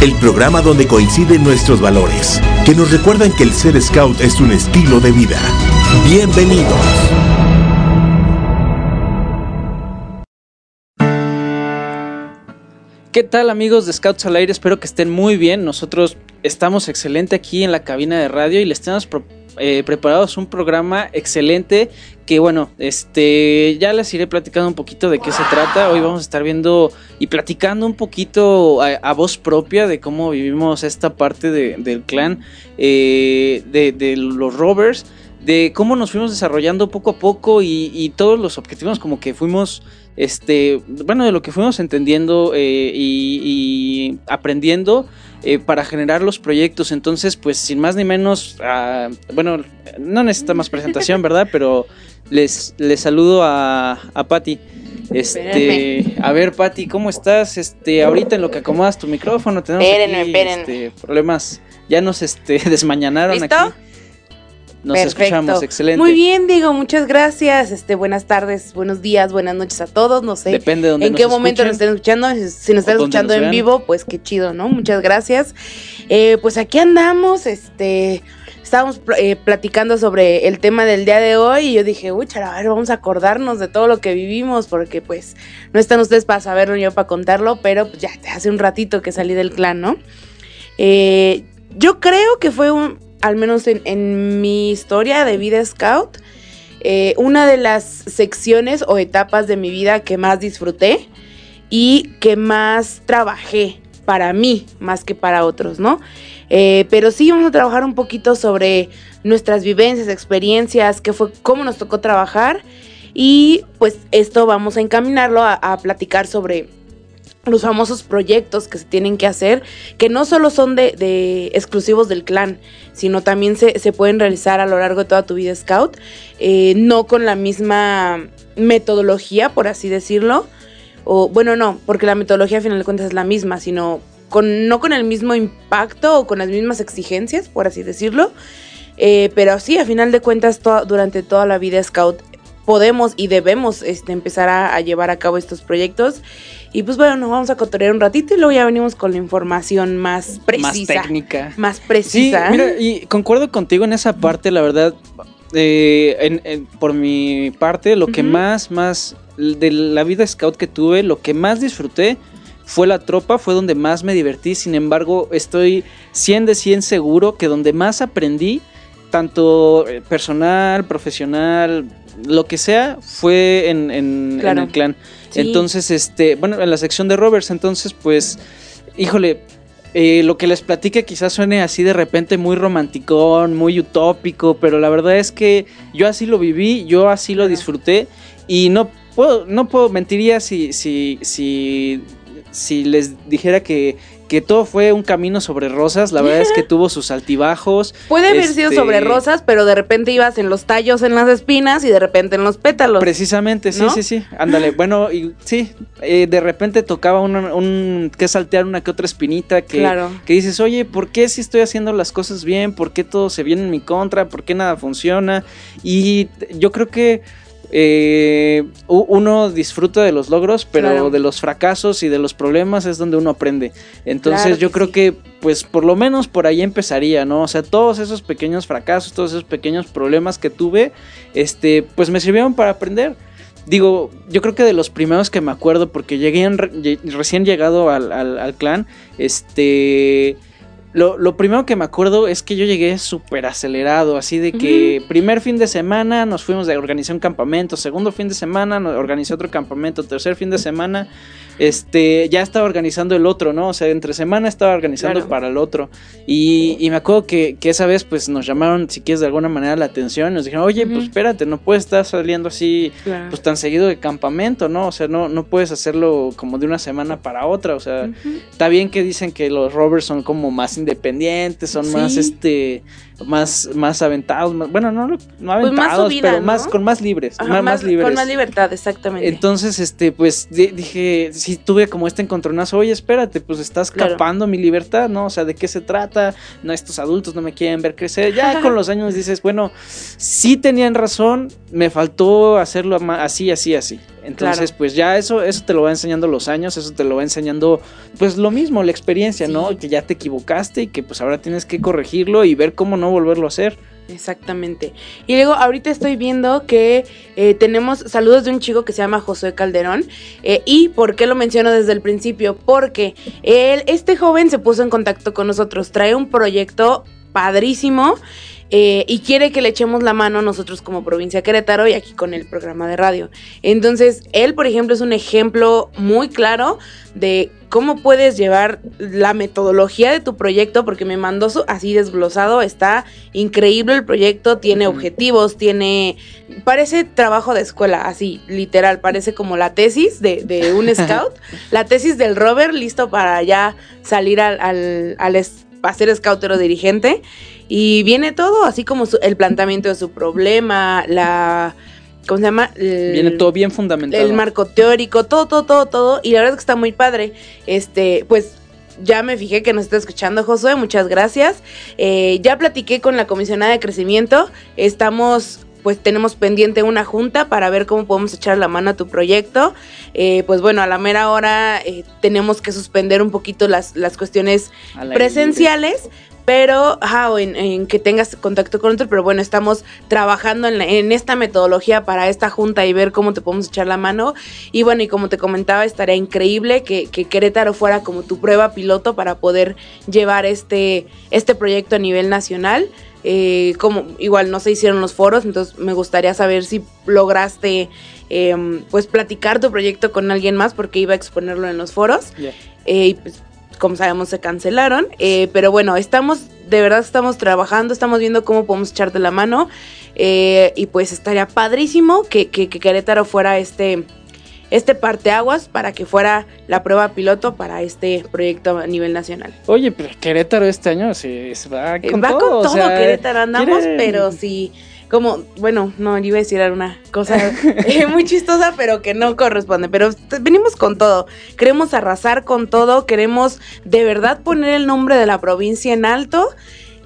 el programa donde coinciden nuestros valores, que nos recuerdan que el ser scout es un estilo de vida. Bienvenidos. ¿Qué tal amigos de Scouts al Aire? Espero que estén muy bien. Nosotros estamos excelente aquí en la cabina de radio y les tenemos eh, preparados un programa excelente que bueno, este ya les iré platicando un poquito de qué se trata. Hoy vamos a estar viendo y platicando un poquito a, voz propia de cómo vivimos esta parte de- del clan eh, de, los rovers de cómo nos fuimos desarrollando poco a poco y, todos los objetivos como que fuimos, este, bueno, de lo que fuimos entendiendo eh, y aprendiendo eh, para generar los proyectos. Entonces, pues sin más ni menos, ah, bueno, no necesita más presentación, ¿verdad? Pero les, les saludo a, a Patti. Este, a ver, Patti, ¿cómo estás? Este, ahorita en lo que acomodas tu micrófono, tenemos Espérenme, aquí, espérenme. este, problemas. Ya nos este, desmañanaron ¿Listo? aquí. Nos Perfecto. escuchamos, excelente. Muy bien, Diego, muchas gracias. Este, buenas tardes, buenos días, buenas noches a todos. No sé Depende de dónde en nos qué momento nos estén escuchando. Si nos están escuchando nos en vivo, pues qué chido, ¿no? Muchas gracias. Eh, pues aquí andamos, este. Estábamos eh, platicando sobre el tema del día de hoy y yo dije, uy, chara, a ver, vamos a acordarnos de todo lo que vivimos porque pues no están ustedes para saberlo ni yo para contarlo, pero pues ya hace un ratito que salí del clan, ¿no? Eh, yo creo que fue un, al menos en, mi historia de vida scout, eh, una de las secciones o etapas de mi vida que más disfruté y que más trabajé para mí más que para otros, ¿no? Eh, pero sí vamos a trabajar un poquito sobre nuestras vivencias, experiencias, qué fue, cómo nos tocó trabajar y pues esto vamos a encaminarlo a platicar sobre los famosos proyectos que se tienen que hacer, que no solo son de, de exclusivos del clan, sino también se, se pueden realizar a lo largo de toda tu vida scout, eh, no con la misma metodología, por así decirlo, o bueno, no, porque la metodología a final de cuentas es la misma, sino con, no con el mismo impacto o con las mismas exigencias, por así decirlo, eh, pero sí, a final de cuentas, durante toda la vida scout podemos y debemos este, empezar a, a llevar a cabo estos proyectos. Y pues bueno, nos vamos a cotorear un ratito y luego ya venimos con la información más precisa. Más técnica. Más Sí, precisa. mira, y concuerdo contigo en esa parte, la verdad. eh, en- en- por mi parte, lo que más, más de la vida scout que tuve, lo que más disfruté fue la tropa, fue donde más me divertí. Sin embargo, estoy 100 de 100 seguro que donde más aprendí, tanto eh, personal, profesional, lo que sea, fue en, en- en Claro. el clan. Sí. Entonces, este, bueno, en la sección de Rovers, entonces, pues, híjole, eh, lo que les platique quizás suene así de repente muy romanticón, muy utópico, pero la verdad es que yo así lo viví, yo así lo disfruté y no puedo, no puedo mentiría si, si, si, si les dijera que, que todo fue un camino sobre rosas. La verdad es que tuvo sus altibajos. Puede haber sido este, sobre rosas, pero de repente ibas en los tallos, en las espinas y de repente en los pétalos. Precisamente, sí, ¿no? sí, sí. Ándale, bueno, y sí, eh, de repente tocaba un, un- que saltear una que otra espinita que, Claro. que dices, oye, ¿por qué si estoy haciendo las cosas bien? ¿Por qué todo se viene en mi contra? ¿Por qué nada funciona? Y yo creo que eh, uno disfruta de los logros, pero Claro. de los fracasos y de los problemas es donde uno aprende. Entonces Claro yo creo sí. que, pues, por lo menos por ahí empezaría, ¿no? O sea, todos esos pequeños fracasos, todos esos pequeños problemas que tuve, este, pues me sirvieron para aprender. Digo, yo creo que de los primeros que me acuerdo, porque llegué en re- lle- recién llegado al, al- al clan, este... Lo, lo primero que me acuerdo es que yo llegué súper acelerado, así de que primer fin de semana nos fuimos de organizar un campamento, segundo fin de semana nos organizé otro campamento, tercer fin de semana este, ya estaba organizando el otro, ¿no? O sea, entre semana estaba organizando Claro. para el otro. Y, y me acuerdo que, que esa vez, pues, nos llamaron, si quieres, de alguna manera la atención. Nos dijeron, oye, pues, espérate, no puedes estar saliendo así, Claro. pues, tan seguido de campamento, ¿no? O sea, no, no puedes hacerlo como de una semana para otra. O sea, está bien que dicen que los rovers son como más independientes, son Sí. más, este, más, más aventados, más, bueno, no, no Pues más aventados, pero ¿no? más, con más libres, Ajá, más, libres. Con más libertad, exactamente. Entonces, este, pues di- dije, sí tuve como este encontronazo, oye, espérate, pues estás Claro. capando mi libertad, ¿no? O sea, ¿de qué se trata? No, estos adultos no me quieren ver crecer. Ya con los años dices, bueno, sí tenían razón, me faltó hacerlo así, así, así. Entonces, Claro. pues ya eso, eso te lo va enseñando los años, eso te lo va enseñando, pues lo mismo, la experiencia, Sí. ¿no? Que ya te equivocaste y que pues ahora tienes que corregirlo y ver cómo no volverlo a hacer. Exactamente. Y luego ahorita estoy viendo que eh, tenemos saludos de un chico que se llama Josué Calderón. Eh, ¿Y por qué lo menciono desde el principio? Porque él, este joven se puso en contacto con nosotros, trae un proyecto padrísimo. Eh, y quiere que le echemos la mano nosotros como provincia Querétaro y aquí con el programa de radio. Entonces, él, por ejemplo, es un ejemplo muy claro de cómo puedes llevar la metodología de tu proyecto, porque me mandó su, así desglosado, está increíble el proyecto, tiene objetivos, tiene, parece trabajo de escuela, así, literal, parece como la tesis de, de un scout, la tesis del Robert, listo para ya salir al, al, al ser scoutero dirigente, y viene todo, así como su- el planteamiento de su problema, la... ¿Cómo se llama? El- Viene todo bien fundamentado. el marco teórico, todo, todo, todo, todo. Y la verdad es que está muy padre. Este, pues ya me fijé que nos está escuchando Josué, muchas gracias. Eh, ya platiqué con la comisionada de crecimiento. Estamos, pues tenemos pendiente una junta para ver cómo podemos echar la mano a tu proyecto. Eh, pues bueno, a la mera hora eh, tenemos que suspender un poquito las, las cuestiones presenciales, pero ajá, o en, en que tengas contacto con otro, pero bueno, estamos trabajando en, la- en esta metodología para esta junta y ver cómo te podemos echar la mano. Y bueno, y como te comentaba, estaría increíble que, que Querétaro fuera como tu prueba piloto para poder llevar este, este proyecto a nivel nacional. Eh, como igual no se hicieron los foros, entonces me gustaría saber si lograste em, pues platicar tu proyecto con alguien más porque iba a exponerlo en los foros. Eh, y pues, como sabemos, se cancelaron. Eh, pero bueno, estamos, de verdad estamos trabajando, estamos viendo cómo podemos echarte la mano. Eh, y pues estaría padrísimo que, que, que Querétaro fuera este, este parteaguas para que fuera la prueba piloto para este proyecto a nivel nacional. Oye, pero Querétaro este año se, se va Eh, con Va todo. con o todo sea, Querétaro, andamos, quiere- pero sí. Como, bueno, no, yo iba a decir una cosa eh, muy chistosa, pero que no corresponde. Pero venimos con todo. Queremos arrasar con todo. Queremos de verdad poner el nombre de la provincia en alto.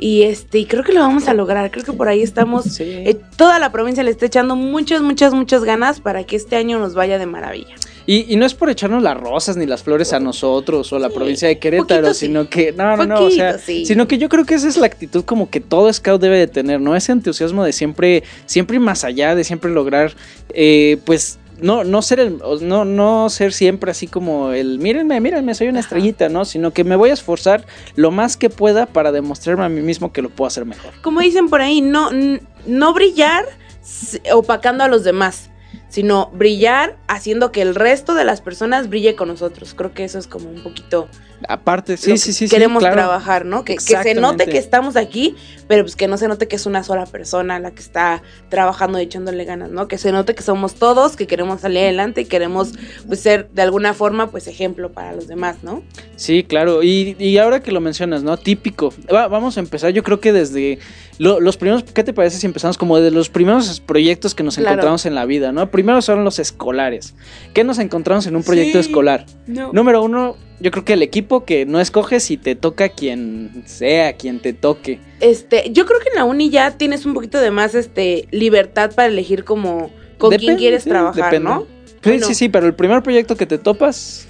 Y este, y creo que lo vamos a lograr. Creo que por ahí estamos. Sí. eh, toda la provincia le está echando muchas, muchas, muchas ganas para que este año nos vaya de maravilla. Y, y no es por echarnos las rosas ni las flores a nosotros o a la Sí, provincia de Querétaro, poquito sí. sino que, no, no, no, o sea, sino que yo creo que esa es la actitud como que todo scout debe de tener, ¿no? Ese entusiasmo de siempre, siempre ir más allá, de siempre lograr, eh, pues, no, no ser el, no, no ser siempre así como el, mírenme, mírenme, soy una Ajá. estrellita, ¿no? Sino que me voy a esforzar lo más que pueda para demostrarme a mí mismo que lo puedo hacer mejor. como dicen por ahí, no, no brillar opacando a los demás, sino brillar haciendo que el resto de las personas brille con nosotros. Creo que eso es como un poquito Aparte, sí, sí, sí, sí, queremos claro. trabajar, ¿no? Que, que se note que estamos aquí, pero pues que no se note que es una sola persona la que está trabajando y echándole ganas, ¿no? Que se note que somos todos, que queremos salir adelante y queremos pues ser de alguna forma pues ejemplo para los demás, ¿no? Sí, claro. Y, y ahora que lo mencionas, ¿no? Típico. Va- vamos a empezar, yo creo que desde lo- los primeros, ¿qué te parece si empezamos como de los primeros proyectos que nos Claro. encontramos en la vida, ¿no? Primero son los escolares. ¿Qué nos encontramos en un proyecto Sí. escolar? No. Número uno, yo creo que el equipo que no escoges y te toca quien sea, quien te toque. Este, yo creo que en la uni ya tienes un poquito de más este libertad para elegir como con quién quieres sí, trabajar, depende. ¿no? Sí, Bueno. sí, sí, pero el primer proyecto que te topas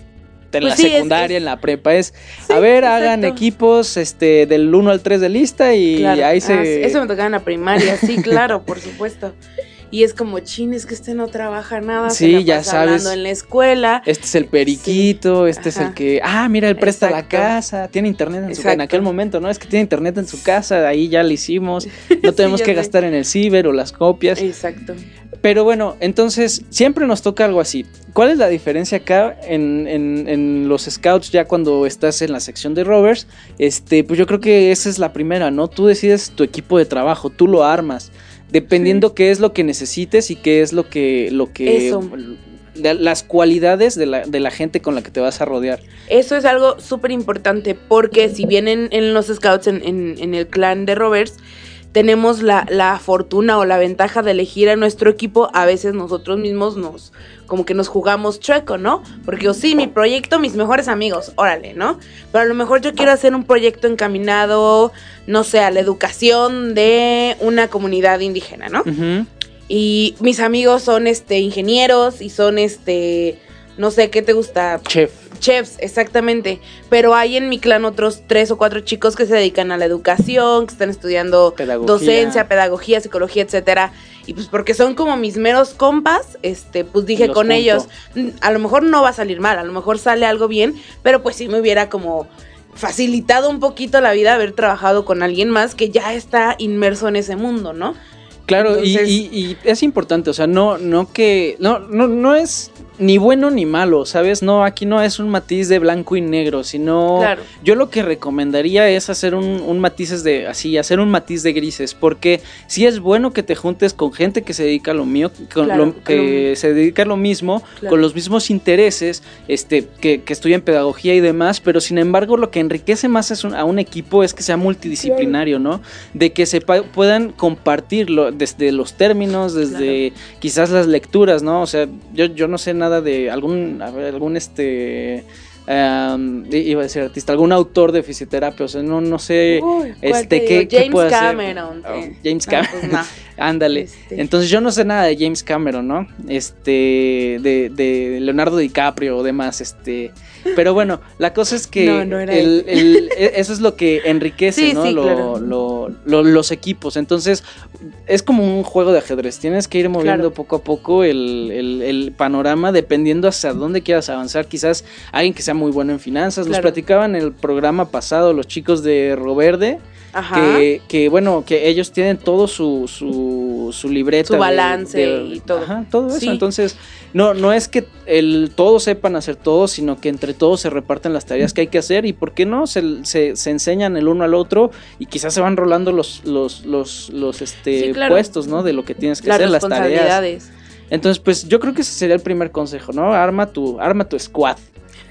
en Pues la sí, secundaria, es- en la prepa, es, Sí, a ver, hagan equipos este del 1 al 3 de lista y Claro. ahí Ah, se... eso me tocaba en la primaria, sí, claro, por supuesto. Y es como, chin, es que este no trabaja nada. se Sí, la ya pasa sabes. hablando en la escuela. Este es el periquito, este es el que, ah, mira, él presta la casa, tiene internet en su en Exacto. aquel momento, ¿no? Es que tiene internet en su casa, ahí ya lo hicimos, no tenemos que sé. gastar en el ciber o las copias. Exacto. Pero bueno, entonces siempre nos toca algo así. ¿Cuál es la diferencia acá en, en- en los scouts ya cuando estás en la sección de rovers? Este, pues yo creo que esa es la primera, ¿no? Tú decides tu equipo de trabajo, tú lo armas, dependiendo qué es lo que necesites y qué es lo que, lo que Eso. de- las cualidades de la, de la gente con la que te vas a rodear. Eso es algo súper importante porque si bien en, en los scouts, en, en- en el clan de Rovers, tenemos la, la fortuna o la ventaja de elegir a nuestro equipo, a veces nosotros mismos nos, como que nos jugamos chueco, ¿no? Porque yo sí, mi proyecto, mis mejores amigos, órale, ¿no? Pero a lo mejor yo quiero hacer un proyecto encaminado, no sé, a la educación de una comunidad indígena, ¿no? Y mis amigos son este ingenieros y son este no sé qué te gusta, Chef. Chefs, exactamente. Pero hay en mi clan otros tres o cuatro chicos que se dedican a la educación, que están estudiando Pedagogía. docencia, pedagogía, psicología, etcétera. Y pues porque son como mis meros compas, este, pues dije Los con junto. ellos, "Mm, a lo mejor no va a salir mal, a lo mejor sale algo bien, pero pues sí me hubiera como facilitado un poquito la vida haber trabajado con alguien más que ya está inmerso en ese mundo, ¿no? Claro, y, y es importante, o sea, no, no que, no, no, no es ni bueno ni malo, ¿sabes? No, aquí no es un matiz de blanco y negro, sino Claro. yo lo que recomendaría es hacer un, un matices de, así, hacer un matiz de grises, porque sí es bueno que te juntes con gente que se dedica a lo mío, con Claro, lo- que se dedica a lo mismo, Claro. con los mismos intereses, este, que, que estudian pedagogía y demás, pero sin embargo lo que enriquece más es un- a un equipo es que sea multidisciplinario, ¿no? De que se puedan compartirlo desde los términos, desde quizás las lecturas, ¿no? O sea, yo, yo no sé nada de algún, a ver, algún este... am, iba a decir artista, algún autor de fisioterapia, o sea, no, no sé, Uy, ¿cuál este, te ¿qué, James puede hacer? Cameron. Oh. James No, Cameron, pues no. ándale. Este. Entonces yo no sé nada de James Cameron, ¿no? Este, de, de Leonardo DiCaprio o demás, este. Pero bueno, la cosa es que No, no era el- el- e- eso es lo que enriquece, Sí, ¿no? sí, Lo- claro. lo- lo- los equipos. Entonces, es como un juego de ajedrez. Tienes que ir moviendo Claro. poco a poco el, panorama dependiendo hacia dónde quieras avanzar. Quizás alguien que sea muy bueno en finanzas. Nos Claro. platicaban en el programa pasado los chicos de Roverde Ajá. que, que, bueno, que ellos tienen todo su, su, su libreta. Su balance de- y todo. Ajá, todo eso. Sí. Entonces, no, no es que el, todos sepan hacer todo, sino que entre todos se reparten las tareas que hay que hacer y, ¿por qué no? Se, se, se enseñan el uno al otro y quizás se van rolando los, los, los, los este, Sí, claro. puestos, ¿no? De lo que tienes que las hacer, las tareas. Entonces, pues yo creo que ese sería el primer consejo, ¿no? Arma tu, arma tu squad.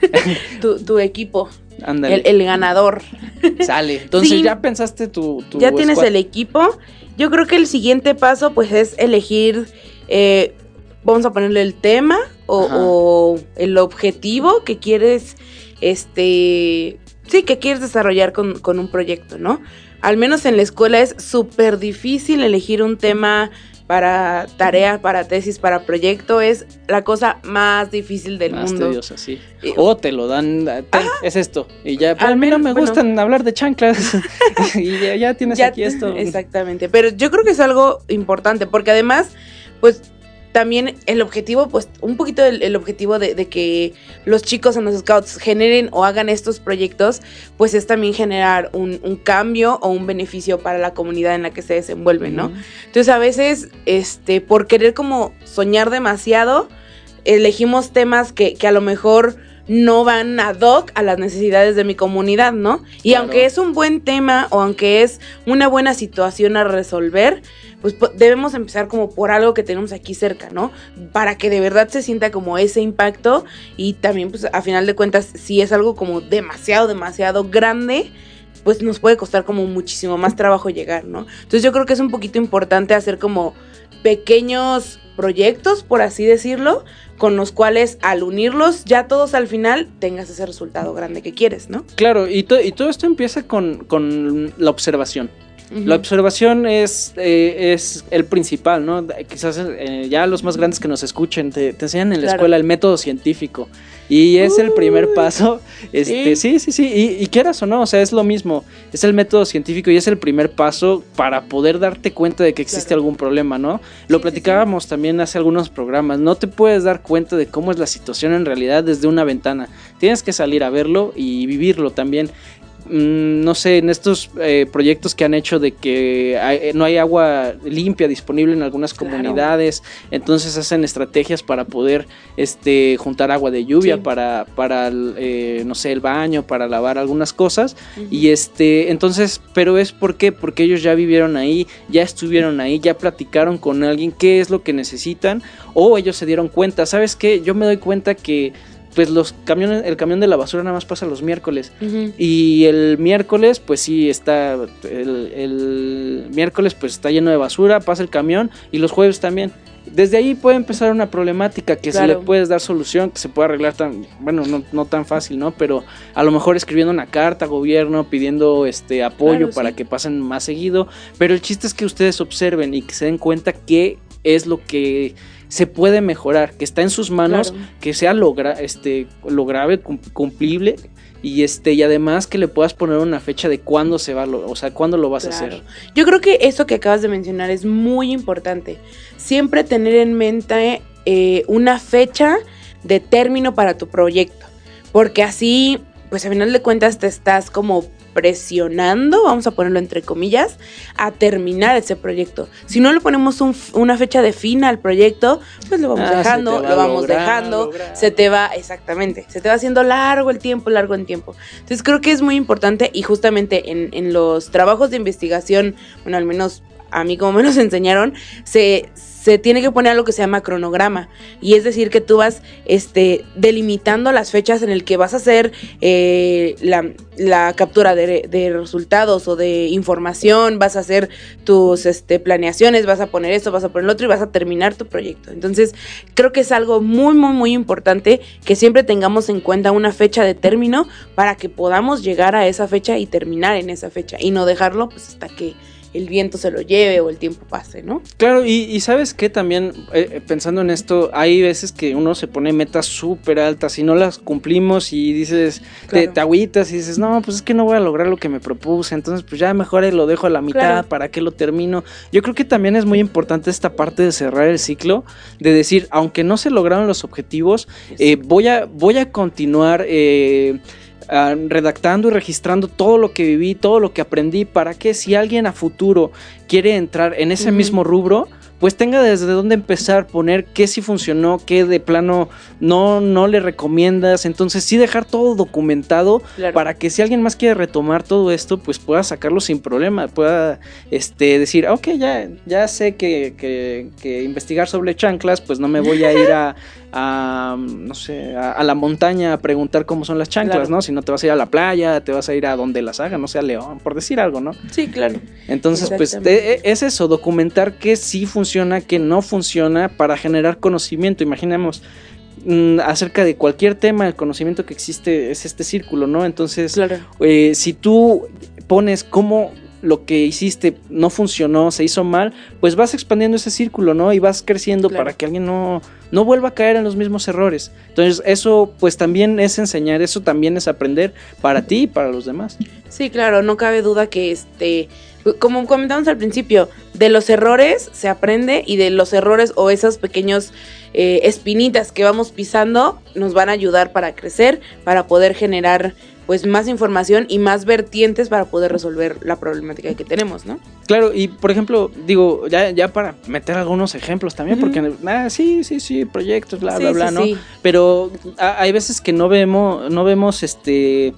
Tu, tu equipo, Ándale. el, el ganador. Sale. Entonces, Sí. ya pensaste tu, tu ya tienes el equipo. Yo creo que el siguiente paso, pues, es elegir. eh, vamos a ponerle el tema o, o el objetivo que quieres. Este. Sí, que quieres desarrollar con, con un proyecto, ¿no? Al menos en la escuela es súper difícil elegir un tema para tarea, para tesis, para proyecto. Es la cosa más difícil del Más mundo. tediosa, sí. O te lo dan, es esto. Y ya, al a mí no me menos, bueno. gustan hablar de chanclas. y ya, ya tienes Ya- aquí esto. Exactamente, pero yo creo que es algo importante porque además, pues también el objetivo, pues un poquito el, el objetivo de, de que los chicos en los scouts generen o hagan estos proyectos, pues es también generar un, un cambio o un beneficio para la comunidad en la que se desenvuelven, ¿no? Entonces a veces, este, por querer como soñar demasiado, elegimos temas que, que a lo mejor no van ad hoc a las necesidades de mi comunidad, ¿no? Y Claro. aunque es un buen tema o aunque es una buena situación a resolver, pues debemos empezar como por algo que tenemos aquí cerca, ¿no? Para que de verdad se sienta como ese impacto y también pues a final de cuentas si es algo como demasiado, demasiado grande, pues nos puede costar como muchísimo más trabajo llegar, ¿no? Entonces yo creo que es un poquito importante hacer como pequeños proyectos, por así decirlo, con los cuales al unirlos ya todos al final tengas ese resultado grande que quieres, ¿no? Claro, y, y todo esto empieza con, con la observación. La observación es, eh, es el principal, ¿no? Quizás eh, ya los más grandes que nos escuchen te, te enseñan en la Claro. escuela el método científico. Y es el primer paso. Este, sí, sí, sí. Y, y quieras o no, o sea, es lo mismo. Es el método científico y es el primer paso para poder darte cuenta de que existe Claro. algún problema, ¿no? Lo sí, platicábamos también hace algunos programas. No te puedes dar cuenta de cómo es la situación en realidad desde una ventana. Tienes que salir a verlo y vivirlo también no sé, en estos eh, proyectos que han hecho de que hay- eh, no hay agua limpia disponible en algunas Claro. comunidades, entonces hacen estrategias para poder este, juntar agua de lluvia Sí. para, para el, eh, no sé, el baño, para lavar algunas cosas. Y este, entonces, pero es por qué? Porque ellos ya vivieron ahí, ya estuvieron ahí, ya platicaron con alguien qué es lo que necesitan, o ellos se dieron cuenta, ¿sabes qué? Yo me doy cuenta que pues los camiones, el camión de la basura nada más pasa los miércoles. Y el miércoles, pues sí, está. El, el miércoles, pues está lleno de basura, pasa el camión. Y los jueves también. Desde ahí puede empezar una problemática que se Claro. le puedes dar solución, que se puede arreglar tan. Bueno, no, no tan fácil, ¿no? Pero a lo mejor escribiendo una carta a gobierno, pidiendo este apoyo Claro, para sí. que pasen más seguido. Pero el chiste es que ustedes observen y que se den cuenta qué es lo que se puede mejorar, que está en sus manos Claro. que sea lo, gra- este, lo grave, cum- cumplible y este y además que le puedas poner una fecha de cuándo se va, lo, o sea, cuándo lo vas a hacer. Yo creo que eso que acabas de mencionar es muy importante. Siempre tener en mente eh, una fecha de término para tu proyecto. Porque así, pues a final de cuentas te estás como presionando, vamos a ponerlo entre comillas, a terminar ese proyecto. Si no le ponemos un una fecha de fin al proyecto, pues lo vamos Ah, dejando, va lo vamos lograr, dejando, lograr. se te va, exactamente, se te va haciendo largo el tiempo, largo el tiempo. Entonces creo que es muy importante y justamente en, en los trabajos de investigación, bueno, al menos a mí como me los enseñaron, se, se tiene que poner algo que se llama cronograma. Y es decir, que tú vas este, delimitando las fechas en el que vas a hacer eh, la, la captura de, de resultados o de información, vas a hacer tus este, planeaciones, vas a poner esto, vas a poner lo otro y vas a terminar tu proyecto. Entonces, creo que es algo muy, muy, muy importante que siempre tengamos en cuenta una fecha de término para que podamos llegar a esa fecha y terminar en esa fecha y no dejarlo pues hasta que el viento se lo lleve o el tiempo pase, ¿no? Claro, y, y sabes que también eh, eh, pensando en esto, hay veces que uno se pone metas súper altas y no las cumplimos y dices, te, Claro. te agüitas y dices, no, pues es que no voy a lograr lo que me propuse, entonces pues ya mejor lo dejo a la mitad, Claro. ¿para qué lo termino? Yo creo que también es muy importante esta parte de cerrar el ciclo, de decir, aunque no se lograron los objetivos, eh, voy, a, voy a continuar eh, ah, redactando y registrando todo lo que viví, todo lo que aprendí, para que si alguien a futuro quiere entrar en ese mismo rubro, pues tenga desde dónde empezar, poner qué sí funcionó, qué de plano no, no le recomiendas. Entonces sí dejar todo documentado Claro. para que si alguien más quiere retomar todo esto, pues pueda sacarlo sin problema, pueda este, decir, ok, ya, ya sé que, que- que investigar sobre chanclas, pues no me voy a ir a, a, no sé, a, a la montaña a preguntar cómo son las chanclas, Claro. ¿no? Si no te vas a ir a la playa, te vas a ir a donde las hagan, no sé, a León, por decir algo, ¿no? Sí, claro. Entonces, pues Exactamente. te- es eso, documentar qué sí funciona, qué no funciona para generar conocimiento. Imaginemos mm, acerca de cualquier tema, el conocimiento que existe es este círculo, ¿no? Entonces, Claro. eh, si tú pones cómo lo que hiciste no funcionó, se hizo mal, pues vas expandiendo ese círculo, ¿no? Y vas creciendo Claro. para que alguien no, no vuelva a caer en los mismos errores. Entonces, eso pues también es enseñar, eso también es aprender para ti y para los demás. Sí, claro, no cabe duda que este, como comentamos al principio, de los errores se aprende y de los errores o esos pequeños eh, espinitas que vamos pisando nos van a ayudar para crecer, para poder generar pues más información y más vertientes para poder resolver la problemática que tenemos, ¿no? Claro, y por ejemplo, digo, ya, ya para meter algunos ejemplos también, porque ah, sí, sí, sí, proyectos, bla, Sí, bla, sí, bla, ¿no? sí. Pero a- hay veces que no vemos, no vemos este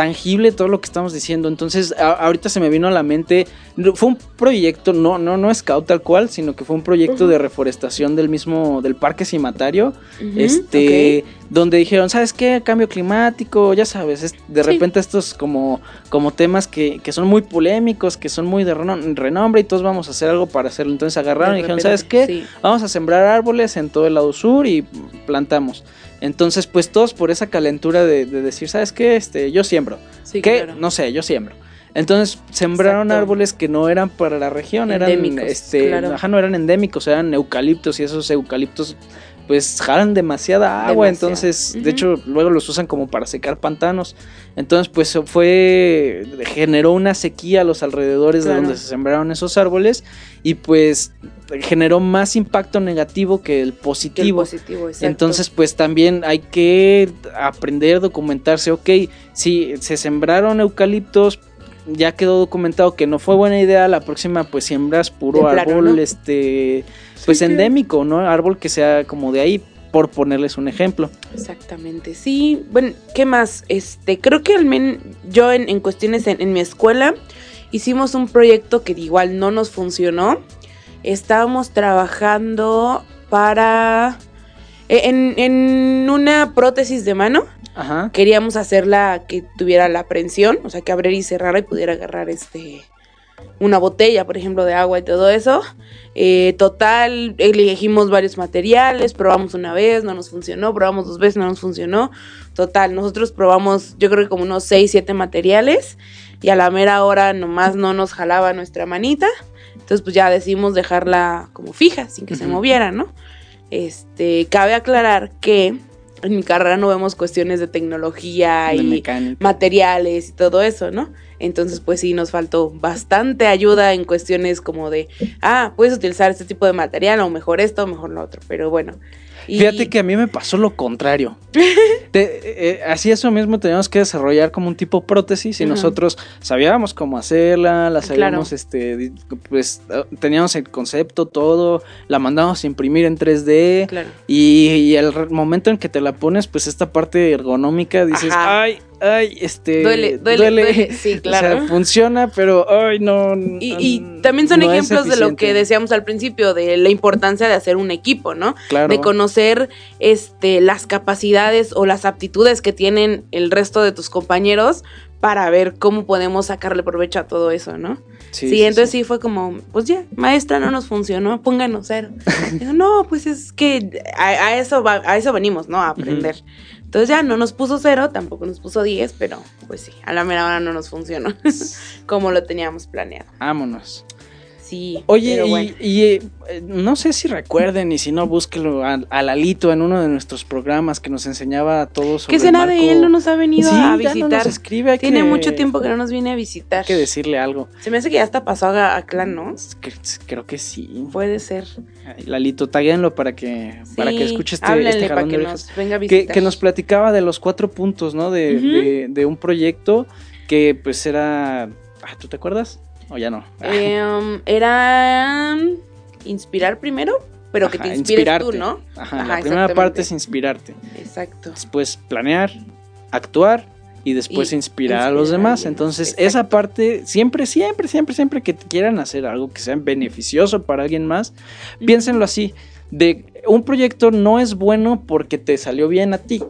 tangible todo lo que estamos diciendo. Entonces, a- ahorita se me vino a la mente, fue un proyecto, no, no, no scout tal cual, sino que fue un proyecto de reforestación del mismo, del parque cimatario, este, donde dijeron, ¿sabes qué? Cambio climático, ya sabes, es- de Sí. repente estos como, como temas que, que son muy polémicos, que son muy de reno- renombre y todos vamos a hacer algo para hacerlo. Entonces agarraron De y dijeron, repente, ¿sabes qué? sí. Vamos a sembrar árboles en todo el lado sur y plantamos. Entonces, pues todos por esa calentura de, de decir, ¿sabes qué? Este, yo siembro. Sí, ¿Qué? claro. No sé, yo siembro. Entonces sembraron Exacto. árboles que no eran para la región, eran este, claro. ajá, no eran endémicos, eran eucaliptos y esos eucaliptos pues jalan demasiada agua, Demasiado. entonces, de hecho, luego los usan como para secar pantanos. Entonces, pues fue, generó una sequía a los alrededores Claro. de donde se sembraron esos árboles y pues generó más impacto negativo que el Que el positivo. positivo. Entonces, pues también hay que aprender, documentarse. Ok, si se sembraron eucaliptos, ya quedó documentado que no fue buena idea. La próxima, pues siembras puro plano, árbol, ¿no? este, pues endémico, ¿no? Árbol que sea como de ahí, por ponerles un ejemplo. Exactamente, sí. Bueno, ¿qué más? Este, creo que al menos yo en, en cuestiones en, en mi escuela hicimos un proyecto que igual no nos funcionó. Estábamos trabajando para... e, En, en una prótesis de mano. Ajá. Queríamos hacerla que tuviera la prensión, o sea, que abriera y cerrara y pudiera agarrar este una botella, por ejemplo, de agua y todo eso. Eh, total, elegimos varios materiales, probamos una vez, no nos funcionó, probamos dos veces, no nos funcionó. Total, nosotros probamos, yo creo que como unos 6, 7 materiales y a la mera hora nomás no nos jalaba nuestra manita. Entonces, pues ya decidimos dejarla como fija, sin que se moviera, ¿no? Este, cabe aclarar que en mi carrera no vemos cuestiones de tecnología De y mecánica. materiales y todo eso, ¿no? Entonces, pues sí, nos faltó bastante ayuda en cuestiones como de, ah, puedes utilizar este tipo de material, o mejor esto, o mejor lo otro, pero bueno. Y- Fíjate que a mí me pasó lo contrario. Te- eh, así eso mismo teníamos que desarrollar como un tipo prótesis y nosotros sabíamos cómo hacerla, la sabíamos, Claro. este, pues eh, teníamos el concepto, todo, la mandamos a imprimir en 3D Claro. y, re- momento en que te la pones, pues esta parte ergonómica dices, Ajá. ay, ay, este, Duele, duele, duele. Sí, O claro. sea, funciona, pero, ay, no. Y, y también son no ejemplos de lo que decíamos al principio, de la importancia de hacer un equipo, ¿no? Claro. De conocer este, las capacidades o las aptitudes que tienen el resto de tus compañeros para ver cómo podemos sacarle provecho a todo eso, ¿no? Sí, entonces sí. fue como, pues ya, maestra, no nos funcionó, pónganos cero. Digo, no, pues es que a, a eso va, a eso venimos, ¿no? A aprender. Entonces ya no nos puso cero, tampoco nos puso 10, pero pues sí, a la mera hora no nos funcionó como lo teníamos planeado. Vámonos. Oye, y, bueno. y, eh, no sé si recuerden, y si no, búsquelo a, a Lalito en uno de nuestros programas que nos enseñaba a todos ¿Qué será de él? No nos ha venido Sí, a ya no visitar. nos escribe, Tiene que- mucho tiempo que no nos viene a visitar. Hay que decirle algo. Se me hace que ya hasta pasó a, a Clan, ¿no? Creo que sí. Puede ser. Lalito, taguéenlo para que, para que escuche este, háblenle este para que de nos venga a que, visitar. que nos platicaba de los cuatro puntos, ¿no? De, de, de un proyecto que pues era... ah, ¿Tú te acuerdas? O ya no. Eh, um, era inspirar primero, pero que te inspires tú. ¿no? Ajá, Ajá, la primera parte es inspirarte. Exacto. Después planear, actuar y después Y inspirar a los demás. Entonces, exacto. esa parte, siempre, siempre, siempre, siempre que quieran hacer algo que sea beneficioso para alguien más, piénsenlo así. De un proyecto no es bueno porque te salió bien a ti.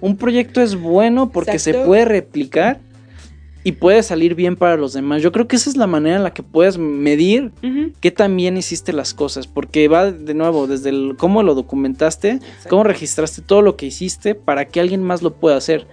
Un proyecto es bueno porque se puede replicar y puede salir bien para los demás. Yo creo que esa es la manera en la que puedes medir Ujú. que también hiciste las cosas, porque va de nuevo desde el cómo lo documentaste, cómo registraste todo lo que hiciste para que alguien más lo pueda hacer.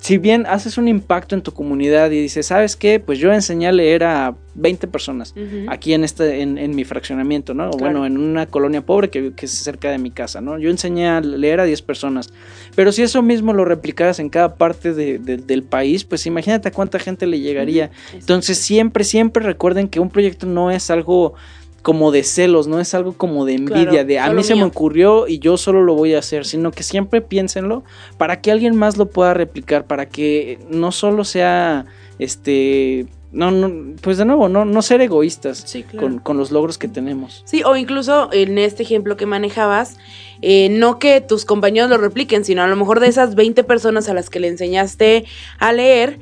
Si bien haces un impacto en tu comunidad y dices, ¿sabes qué? Pues yo enseñé a leer a 20 personas aquí en este en, en mi fraccionamiento, ¿no? O Claro. bueno, en una colonia pobre que, que es cerca de mi casa, ¿no? Yo enseñé a leer a 10 personas. Pero si eso mismo lo replicaras en cada parte de- de- del país, pues imagínate a cuánta gente le llegaría. Entonces siempre, siempre recuerden que un proyecto no es algo como de celos, no es algo como de envidia, Claro, de a mí se me ocurrió y yo solo lo voy a hacer, sino que siempre piénsenlo para que alguien más lo pueda replicar, para que no solo sea este no, no pues de nuevo, no, no ser egoístas Sí, claro. con, con los logros que tenemos. Sí, o incluso en este ejemplo que manejabas, eh, no que tus compañeros lo repliquen, sino a lo mejor de esas 20 personas a las que le enseñaste a leer,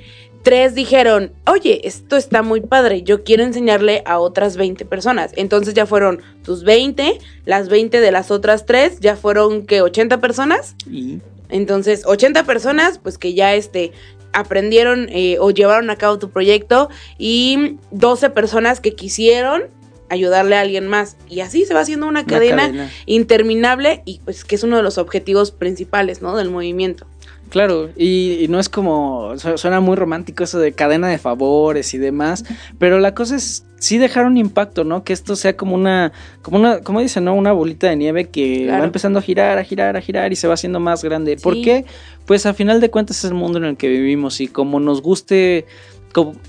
tres dijeron, oye, esto está muy padre, yo quiero enseñarle a otras 20 personas. Entonces ya fueron tus 20, las 20 de las otras tres, ya fueron que 80 personas. Y Entonces, 80 personas, pues que ya este, aprendieron eh, o llevaron a cabo tu proyecto y 12 personas que quisieron ayudarle a alguien más. Y así se va haciendo una, una cadena, cadena. interminable y pues que es uno de los objetivos principales, ¿no? Del movimiento. Claro, y, y no es como, su- suena muy romántico eso de cadena de favores y demás, pero la cosa es sí dejar un impacto, ¿no? Que esto sea como una, como una, como dicen, ¿no? Una bolita de nieve que Claro. va empezando a girar, a girar, a girar y se va haciendo más grande. ¿Por qué? Pues a final de cuentas es el mundo en el que vivimos y como nos guste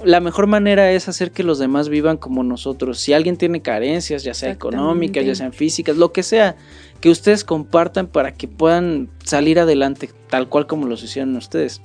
la mejor manera es hacer que los demás vivan como nosotros. Si alguien tiene carencias, ya sea económicas, ya sean físicas, lo que sea, que ustedes compartan para que puedan salir adelante tal cual como los hicieron ustedes.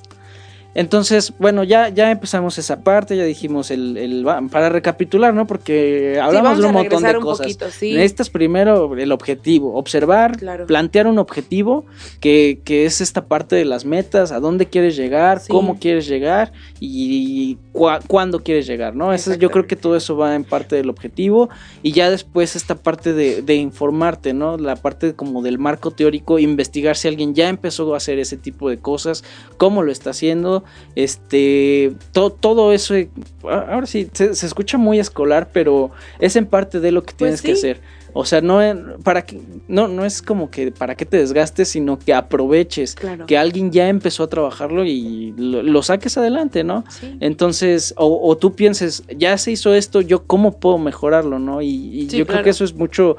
Entonces, bueno, ya, ya empezamos esa parte, ya dijimos el, el- para recapitular, ¿no? Porque hablamos de un montón de un cosas. poquito, sí. Necesitas primero el objetivo, observar, Claro. plantear un objetivo, que, que es esta parte de las metas, a dónde quieres llegar, Sí. cómo quieres llegar y cua- cuándo quieres llegar, ¿no? Eso, yo creo que todo eso va en parte del objetivo y ya después esta parte de, de informarte, ¿no? La parte como del marco teórico, investigar si alguien ya empezó a hacer ese tipo de cosas, cómo lo está haciendo, este, to- todo eso, eh, ahora sí, se, se escucha muy escolar, pero es en parte de lo que tienes que sí. hacer. O sea, no, en- para que, no, no es como que para que te desgastes, sino que aproveches Claro. que alguien ya empezó a trabajarlo y lo, lo saques adelante, ¿no? Sí. Entonces, o, o tú pienses, ya se hizo esto, yo cómo puedo mejorarlo, ¿no? Y, y Sí, yo creo que eso es mucho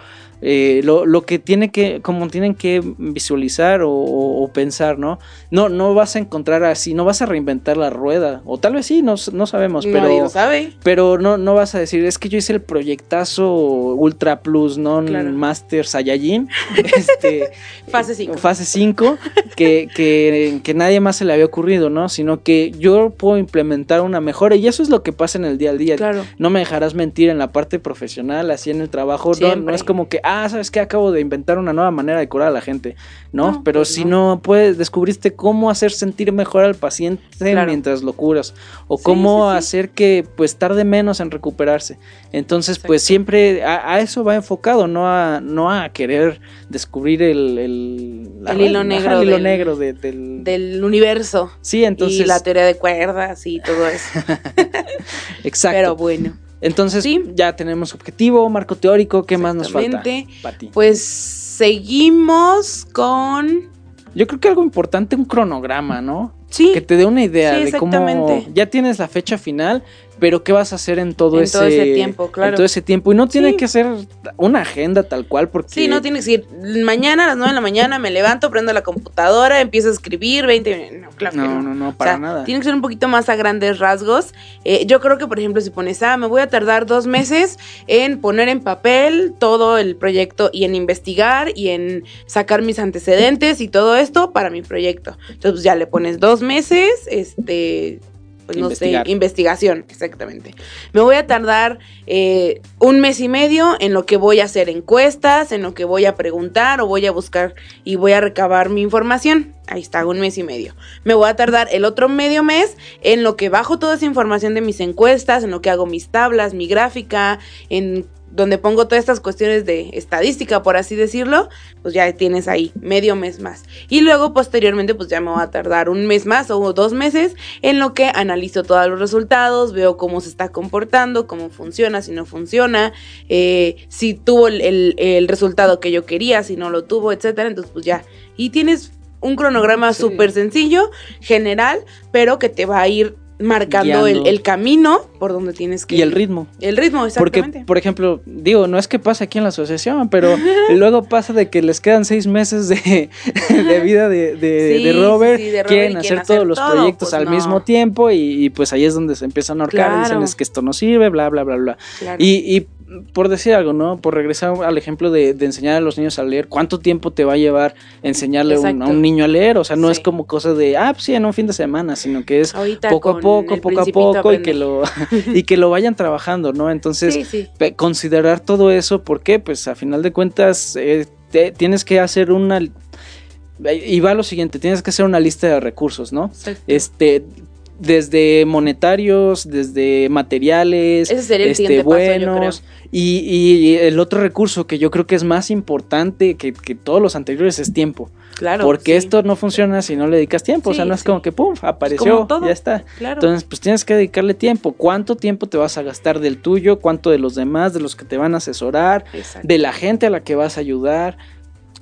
eh, lo, lo que tiene que, como tienen que visualizar o, o- o pensar, ¿no? No, no vas a encontrar así, no vas a reinventar la rueda, o tal vez sí, no, no sabemos, Nadie pero lo sabe. pero no, no vas a decir, es que yo hice el proyectazo Ultra Plus Non Claro. Master Saiyajin. Este, Fase 5. Fase 5, que, que, que nadie más se le había ocurrido, ¿no? Sino que yo puedo implementar una mejora y eso es lo que pasa en el día al día. Claro. No me dejarás mentir en la parte profesional, así en el trabajo. No, no es como que, ah, ¿sabes qué? Acabo de inventar una nueva manera de curar a la gente. No, No, pero pues si no. no. puedes, descubriste cómo hacer sentir mejor al paciente Claro. mientras lo curas. O Sí, cómo sí, sí. hacer que pues tarde menos en recuperarse. Entonces, pues siempre a, a eso va enfocado, no a, no a querer descubrir el, el, El hilo ajá, negro el hilo del- negro de- del, Del universo. Sí, entonces. y la teoría de cuerdas y todo eso. exacto. Pero bueno. Entonces, sí. ya tenemos objetivo, marco teórico, ¿qué más nos falta? Pati? Pues seguimos con. Yo creo que algo importante, un cronograma, ¿no? Sí. Que te dé una idea Sí, de cómo ya tienes la fecha final, pero qué vas a hacer en todo En ese todo ese tiempo, claro. En todo ese tiempo y no tiene Sí. que ser una agenda tal cual porque Sí, no tienes que ir. Mañana a las 9 de la mañana me levanto, prendo la computadora, empiezo a escribir 20 No, claro que no, no. no, no, O para sea, nada. Tiene que ser un poquito más a grandes rasgos. Eh, yo creo que, por ejemplo, si pones, ah, me voy a tardar dos meses en poner en papel todo el proyecto y en investigar y en sacar mis antecedentes y todo esto para mi proyecto. Entonces, pues, ya le pones dos meses, este, pues no sé, investigación, exactamente. Me voy a tardar eh, un mes y medio en lo que voy a hacer encuestas, en lo que voy a preguntar o voy a buscar y voy a recabar mi información. Ahí está, un mes y medio. Me voy a tardar el otro medio mes en lo que bajo toda esa información de mis encuestas, en lo que hago mis tablas, mi gráfica, en donde pongo todas estas cuestiones de estadística, por así decirlo, pues ya tienes ahí medio mes más. Y luego posteriormente pues ya me va a tardar un mes más o dos meses en lo que analizo todos los resultados, veo cómo se está comportando, cómo funciona, si no funciona, eh, si tuvo el, el- el resultado que yo quería, si no lo tuvo, etcétera. Entonces pues ya. Y tienes un cronograma Sí. súper sencillo, general, pero que te va a ir marcando el, camino por donde tienes que y el ir. ritmo. El ritmo, Porque, exactamente. por ejemplo, digo, no es que pase aquí en la asociación, pero luego pasa de que les quedan seis meses de, de vida de, de- Sí, de Robert, sí, de Robert, quieren hacer todos los proyectos pues al no. mismo tiempo y, y, pues ahí es donde se empiezan a ahorcar y dicen es que esto no sirve, bla, bla, bla, bla. Claro. Y, y por decir algo, ¿no? Por regresar al ejemplo de, de enseñar a los niños a leer, ¿cuánto tiempo te va a llevar enseñarle a un- a Exacto. un niño a leer? O sea, no Sí. es como cosa de, ah, pues sí, en un fin de semana, sino que es Ahorita poco a poco, poco a poco y que lo y que lo vayan trabajando, ¿no? Entonces, sí, sí. pe- considerar todo eso, porque pues a final de cuentas eh, te- tienes que hacer una y va lo siguiente, tienes que hacer una lista de recursos, ¿no? Exacto. Este desde monetarios, desde materiales, Ese sería el este, siguiente paso, buenos, y, y el otro recurso que yo creo que es más importante que, que todos los anteriores es tiempo. Claro. porque sí. esto no funciona si no le dedicas tiempo. o sea, no es sí. como que pum, apareció, ya está. Claro. Entonces, pues tienes que dedicarle tiempo. ¿Cuánto tiempo te vas a gastar del tuyo? ¿Cuánto de los demás, de los que te van a asesorar? Exacto. De la gente a la que vas a ayudar.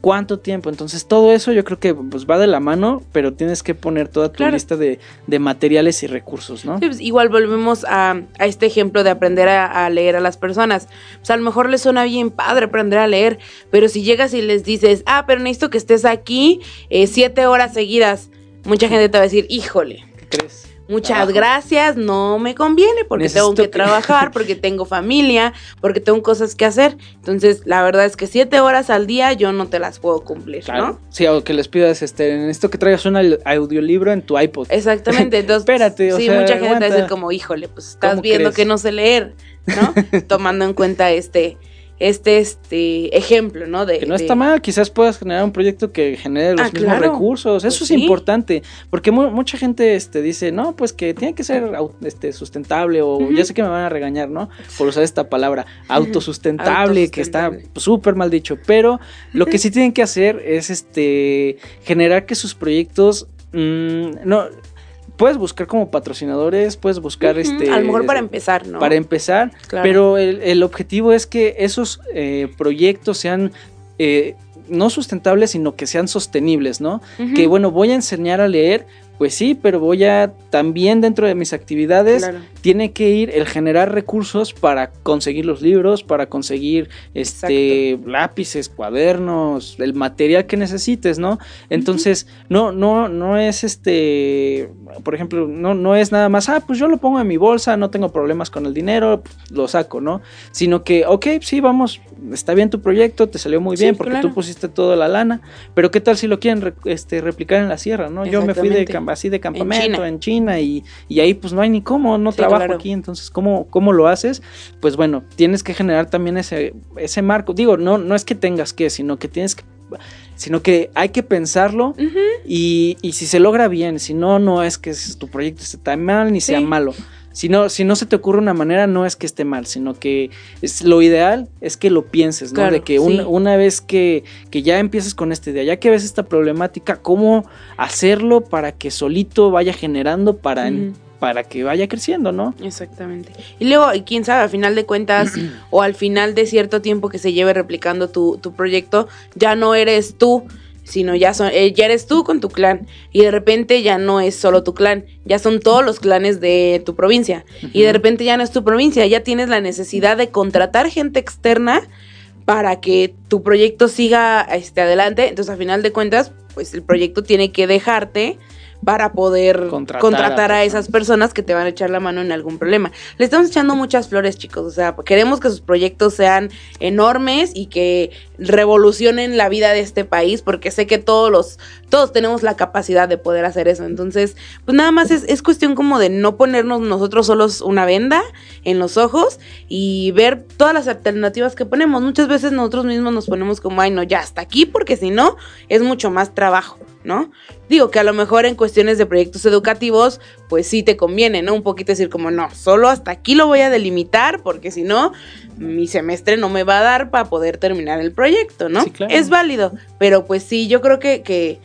Cuánto tiempo. Entonces todo eso yo creo que pues va de la mano, pero tienes que poner toda tu Claro. lista de, de materiales y recursos, ¿no? Sí, pues, igual volvemos a, a este ejemplo de aprender a, a leer a las personas. Pues a lo mejor les suena bien padre aprender a leer, pero si llegas y les dices, ah, pero necesito que estés aquí eh, siete horas seguidas, mucha gente te va a decir, híjole. ¿Qué crees? Muchas Trabajo. gracias, no me conviene porque Necesito tengo que trabajar, porque tengo familia, porque tengo cosas que hacer. Entonces, la verdad es que siete horas al día yo no te las puedo cumplir, Claro. ¿no? Sí, o que les pidas, este, necesito que traigas un au- audiolibro en tu iPod. Exactamente, entonces Espérate, o sí, sea, mucha gente te va a decir como, híjole, pues estás ¿Cómo viendo crees? que no sé leer, ¿no? Tomando en cuenta este, este, este ejemplo, ¿no? De, Que no de- está mal, quizás puedas generar un proyecto que genere los Ah, mismos claro. recursos. Eso Pues es sí. importante, porque mu- mucha gente este, dice, no, pues que tiene que ser este, sustentable, o ya sé que me van a regañar, ¿no? Por usar esta palabra, autosustentable, que está súper mal dicho. Pero lo que sí tienen que hacer es este generar que sus proyectos mm, no. Puedes buscar como patrocinadores, puedes buscar este. A lo mejor para empezar, ¿no? Para empezar, Claro. pero el, el objetivo es que esos eh, proyectos sean eh, no sustentables, sino que sean sostenibles, ¿no? Que bueno, voy a enseñar a leer, pues sí, pero voy a también dentro de mis actividades claro. Tiene que ir el generar recursos para conseguir los libros, para conseguir este lápices, cuadernos, el material que necesites, ¿no? Entonces, no, no, no es este, por ejemplo, no, no es nada más, ah, pues yo lo pongo en mi bolsa, no tengo problemas con el dinero, pues, lo saco, ¿no? Sino que, ok, sí, vamos, está bien tu proyecto, te salió muy Sí, bien porque claro. tú pusiste toda la lana, pero qué tal si lo quieren re- este, replicar en la sierra, ¿no? Yo me fui de, así de campamento China. en China y, y ahí pues no hay ni cómo, no Sí, trabajo claro. aquí, entonces ¿cómo, ¿cómo lo haces? Pues bueno, tienes que generar también ese, ese marco, digo, no, no es que tengas que, sino que tienes que, sino que hay que pensarlo y, y si se logra bien, si no, no es que tu proyecto esté tan mal ni sea malo. Si no, si no se te ocurre una manera, no es que esté mal, sino que es, lo ideal es que lo pienses, ¿no? Claro, de que un- sí. una vez que, que ya empieces con esta idea, ya que ves esta problemática, cómo hacerlo para que solito vaya generando para. Para que vaya creciendo, ¿no? Exactamente. Y luego, quién sabe, al final de cuentas, o al final de cierto tiempo que se lleve replicando tu, tu proyecto, ya no eres tú, sino ya, son, eh, ya eres tú con tu clan. Y de repente ya no es solo tu clan, ya son todos los clanes de tu provincia. Y de repente ya no es tu provincia, ya tienes la necesidad de contratar gente externa para que tu proyecto siga este, adelante. Entonces, al final de cuentas, pues el proyecto tiene que dejarte para poder Contratar contratar, a a, esas personas que te van a echar la mano en algún problema. Le estamos echando muchas flores, chicos. O sea, queremos que sus proyectos sean enormes y que revolucionen la vida de este país, porque sé que todos los, todos tenemos la capacidad de poder hacer eso. Entonces, pues nada más es, es cuestión como de no ponernos nosotros solos una venda en los ojos y ver todas las alternativas que ponemos. Muchas veces nosotros mismos nos ponemos como, ay, no, ya hasta aquí, porque si no, es mucho más trabajo, ¿no? Digo que a lo mejor en cuestiones de proyectos educativos, pues sí te conviene, ¿no? Un poquito decir como, no, solo hasta aquí lo voy a delimitar, porque si no, mi semestre no me va a dar para poder terminar el proyecto, ¿no? Sí, claro. Es válido, pero pues sí, yo creo que, que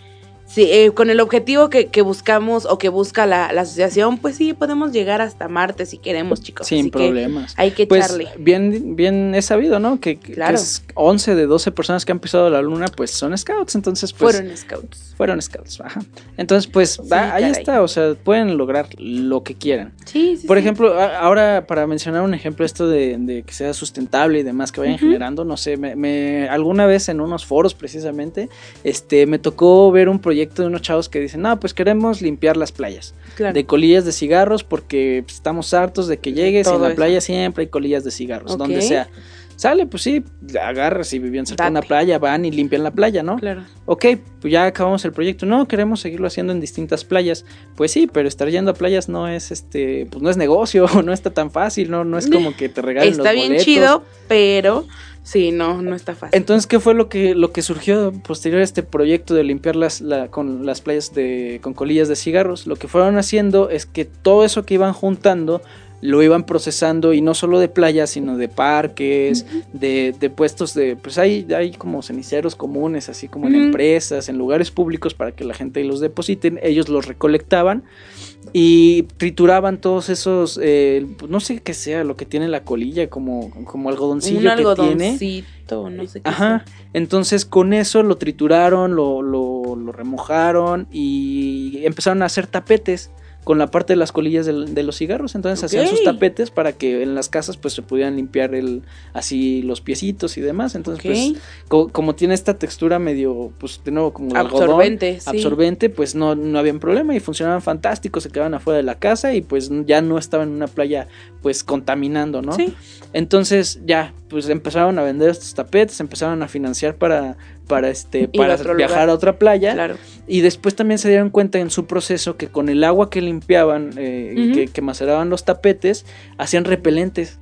sí, eh, con el objetivo que, que buscamos o que busca la, la asociación, pues sí, podemos llegar hasta Marte si queremos, chicos. Sin Así que problemas. hay que Pues echarle. bien, bien es sabido, ¿no? Que, que Claro. es 11 de 12 personas que han pisado la luna, pues son scouts, entonces pues Fueron scouts. fueron scouts, ajá. Entonces pues Sí, ah, ahí está, o sea, pueden lograr lo que quieran. Sí, sí. Por sí. ejemplo, ahora para mencionar un ejemplo esto de, de que sea sustentable y demás que vayan Ujú. generando, no sé, me, me- alguna vez en unos foros precisamente, este, me tocó ver un proyecto de unos chavos que dicen, no, pues queremos limpiar las playas Claro. de colillas de cigarros porque pues, estamos hartos de que llegues y en todo la eso. playa siempre hay colillas de cigarros, donde sea. Sale, pues sí, agarras y vivían cerca de una playa, van y limpian la playa, ¿no? Claro. Ok, pues ya acabamos el proyecto. No, queremos seguirlo haciendo en distintas playas. Pues sí, pero estar yendo a playas no es este, pues no es negocio, no está tan fácil, no, no es como que te regalen Está los bien boletos. chido, pero sí, no, no está fácil. Entonces, ¿qué fue lo que, lo que surgió posterior a este proyecto de limpiar las, la- con las playas de, con colillas de cigarros? Lo que fueron haciendo es que todo eso que iban juntando lo iban procesando y no solo de playas, sino de parques, de, de puestos de, pues hay, hay como ceniceros comunes, así como en empresas, en lugares públicos para que la gente los depositen, ellos los recolectaban y trituraban todos esos, eh, no sé qué sea lo que tiene la colilla, como, como algoncillo un que tiene algodoncito. no sé qué. Ajá. Entonces con eso lo trituraron, lo, lo, lo remojaron y empezaron a hacer tapetes con la parte de las colillas de, los cigarros. Entonces hacían sus tapetes para que en las casas pues se pudieran limpiar el así los piecitos y demás. Entonces pues co- como tiene esta textura medio pues de nuevo como algodón, Absorbente, sí. absorbente, pues no, no habían problema y funcionaban fantástico, se quedaban afuera de la casa y pues ya no estaban en una playa pues contaminando, ¿no? Sí. Entonces ya, pues empezaron a vender estos tapetes, empezaron a financiar para, para este, para viajar lugar. a otra playa. Claro. Y después también se dieron cuenta en su proceso que con el agua que limpiaban, eh, que, que maceraban los tapetes, hacían repelentes,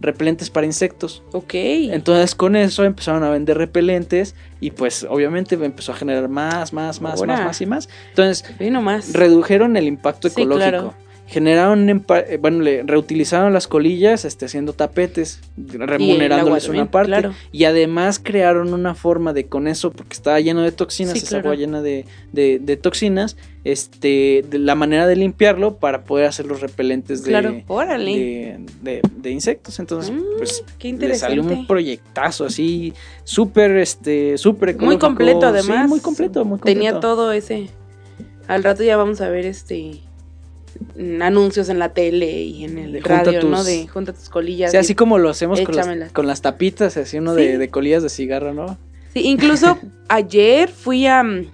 repelentes para insectos. Ok. Entonces con eso empezaron a vender repelentes y pues obviamente empezó a generar más, más, más, Ahora. más, más y más. Entonces nomás. redujeron el impacto Sí, ecológico. claro. Generaron, empa- eh, bueno, le reutilizaron las colillas este, haciendo tapetes, remunerándoles una parte. claro. Y además crearon una forma de con eso, porque estaba lleno de toxinas, Sí, esa claro. agua llena de, de- de toxinas, este, de la manera de limpiarlo para poder hacer los repelentes de, Claro, órale. de, de- de insectos. Entonces, Mm, pues qué le salió un proyectazo así, súper, este, súper Muy completo, Sí, además. muy completo, muy completo. Tenía todo ese. Al rato ya vamos a ver este anuncios en la tele y en el junta radio, ¿no? De junta tus colillas. O sea, así como lo hacemos con las, con las tapitas, así uno Sí. de, de colillas de cigarro, ¿no? Sí, incluso ayer fui a mm,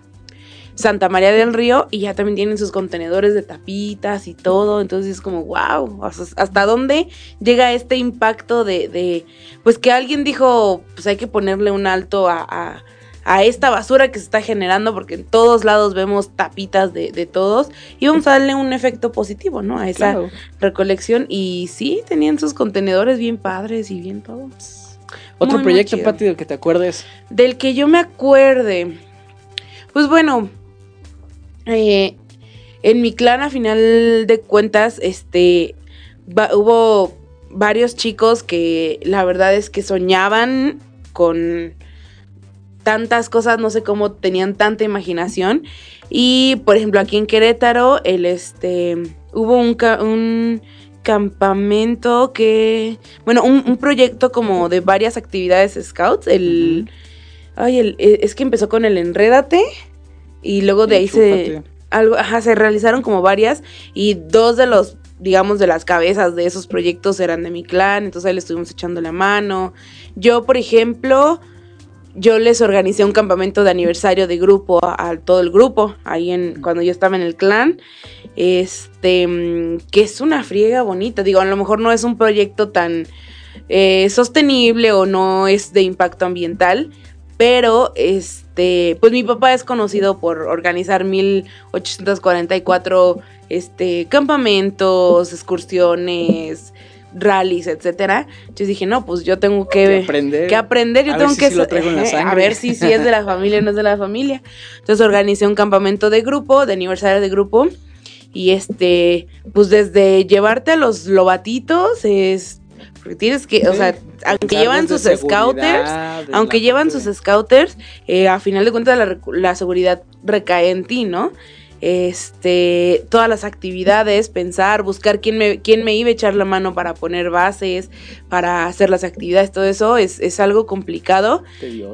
Santa María del Río y ya también tienen sus contenedores de tapitas y todo. Entonces es como, wow, ¿hasta dónde llega este impacto de, de, pues que alguien dijo, pues hay que ponerle un alto a, a- a esta basura que se está generando porque en todos lados vemos tapitas de, de todos y vamos a darle un efecto positivo, ¿no? A esa Claro. recolección y sí, tenían sus contenedores bien padres y bien todo. Otro Muy, proyecto. Pati, del que te acuerdes. Del que yo me acuerde. Pues bueno. eh, en mi clan, a final de cuentas, este. va- hubo varios chicos que la verdad es que soñaban con tantas cosas, no sé cómo tenían tanta imaginación. Y por ejemplo, aquí en Querétaro, el este. Hubo un, un campamento que. Bueno, un, un proyecto como de varias actividades scouts. El. Ay, el, eh, es que empezó con el Enrédate. Y luego de ahí se. Algo, ajá, se realizaron como varias. Y dos de los, digamos, de las cabezas de esos proyectos eran de mi clan. Entonces ahí le estuvimos echando la mano. Yo, por ejemplo. Yo les organicé un campamento de aniversario de grupo a, a todo el grupo, ahí en cuando yo estaba en el clan. Este, mm, que es una friega bonita. Digo, a lo mejor no es un proyecto tan eh, sostenible o no es de impacto ambiental, pero este, pues mi papá es conocido por organizar 1844 este, campamentos, excursiones, rallies, etcétera. Entonces dije, no, pues yo tengo que, Que aprender. que aprender, yo tengo si que sí lo traigo en la eh, a sangre. ver si si es de la familia o no es de la familia. Entonces organicé un campamento de grupo, de aniversario de grupo. Y este, pues desde llevarte a los lobatitos es. Porque tienes que, o Sí. sea, aunque llevan sus scouters, aunque llevan sus scouters, eh, a final de cuentas la, la seguridad recae en ti, ¿no? Este, todas las actividades, pensar, buscar quién me, quién me iba a echar la mano para poner bases, para hacer las actividades, todo eso es, es algo complicado.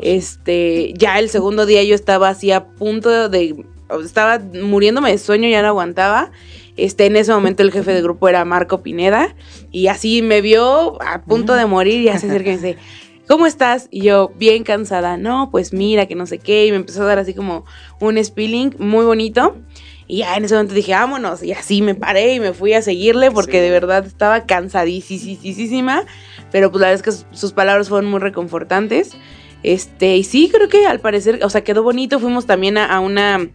Este, ya el segundo día yo estaba así a punto de, estaba muriéndome de sueño, ya no aguantaba. Este, en ese momento el jefe de grupo era Marco Pineda y así me vio a punto de morir y ya se acerca y me dice, ¿cómo estás? Y yo, bien cansada, no, pues mira, que no sé qué, y me empezó a dar así como un spilling muy bonito. Y ya en ese momento dije, vámonos, y así me paré y me fui a seguirle porque Sí. de verdad estaba cansadísima, pero pues la verdad es que sus palabras fueron muy reconfortantes. Este, y sí, creo que al parecer, o sea, quedó bonito. Fuimos también a, a una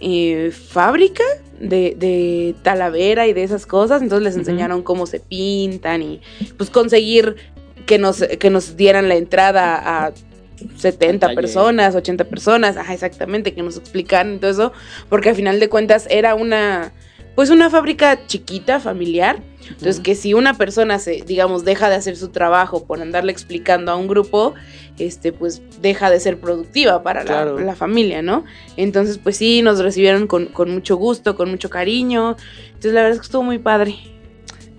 eh, fábrica de, de talavera y de esas cosas. Entonces les enseñaron cómo se pintan y pues conseguir que nos, que nos dieran la entrada a 70 Al taller. personas, 80 personas, ajá, exactamente, que nos explicaran todo eso, porque al final de cuentas era una, pues una fábrica chiquita, familiar, entonces, que si una persona se, digamos, deja de hacer su trabajo por andarle explicando a un grupo, este, pues deja de ser productiva para la, la familia, ¿no? Entonces, pues sí, nos recibieron con, con mucho gusto, con mucho cariño. Entonces, la verdad es que estuvo muy padre.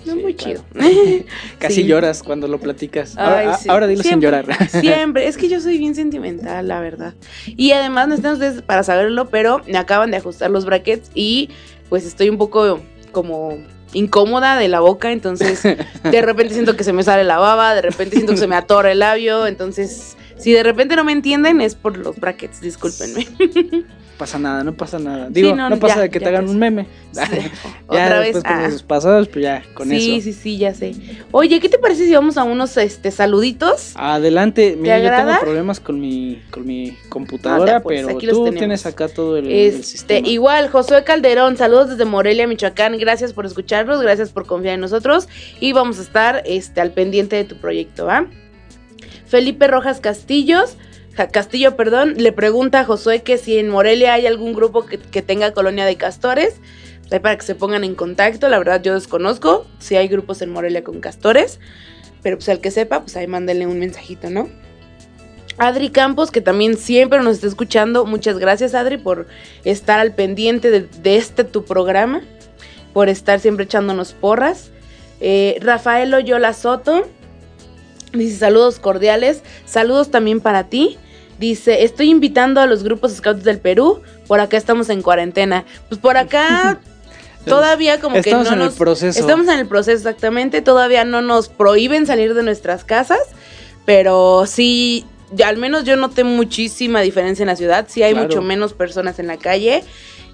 No, Sí, muy claro. chido. Casi Sí. lloras cuando lo platicas. Ay, ahora, sí. ahora dilo sin llorar. Siempre, es que yo soy bien sentimental, la verdad. Y además no están ustedes para saberlo, pero me acaban de ajustar los brackets y pues estoy un poco como incómoda de la boca, entonces de repente siento que se me sale la baba, de repente siento que se me atora el labio, entonces si de repente no me entienden es por los brackets, discúlpenme. Pasa nada, no pasa nada. Digo, no, no, pasa ya, de que te hagan un meme. Sí, ya Otra vez. después con ah. pasados, pues ya, con sí, eso. sí, sí, ya sé. Oye, ¿qué te parece si vamos a unos este saluditos? Adelante, mira, yo tengo problemas con mi, con mi computadora, Ah, pues, pero tú tienes acá todo el, el Este, sistema. igual, Josué Calderón, saludos desde Morelia, Michoacán. Gracias por escucharnos, gracias por confiar en nosotros. Y vamos a estar este, al pendiente de tu proyecto, ¿va? Felipe Rojas Castillos, Castillo, perdón, le pregunta a Josué que si en Morelia hay algún grupo que, que tenga colonia de castores. Pues para que se pongan en contacto, la verdad yo desconozco si hay grupos en Morelia con castores. Pero pues al que sepa, pues ahí mándenle un mensajito, ¿no? Adri Campos, que también siempre nos está escuchando. Muchas gracias, Adri, por estar al pendiente de, de este tu programa, por estar siempre echándonos porras. Eh, Rafael Oyola Soto dice saludos cordiales, saludos también para ti. Dice, estoy invitando a los grupos scouts del Perú, por acá estamos en cuarentena. Pues por acá todavía como Estamos que no en nos... el proceso. Estamos en el proceso exactamente, todavía no nos prohíben salir de nuestras casas, pero sí, al menos yo noté muchísima diferencia en la ciudad, sí hay Claro. mucho menos personas en la calle,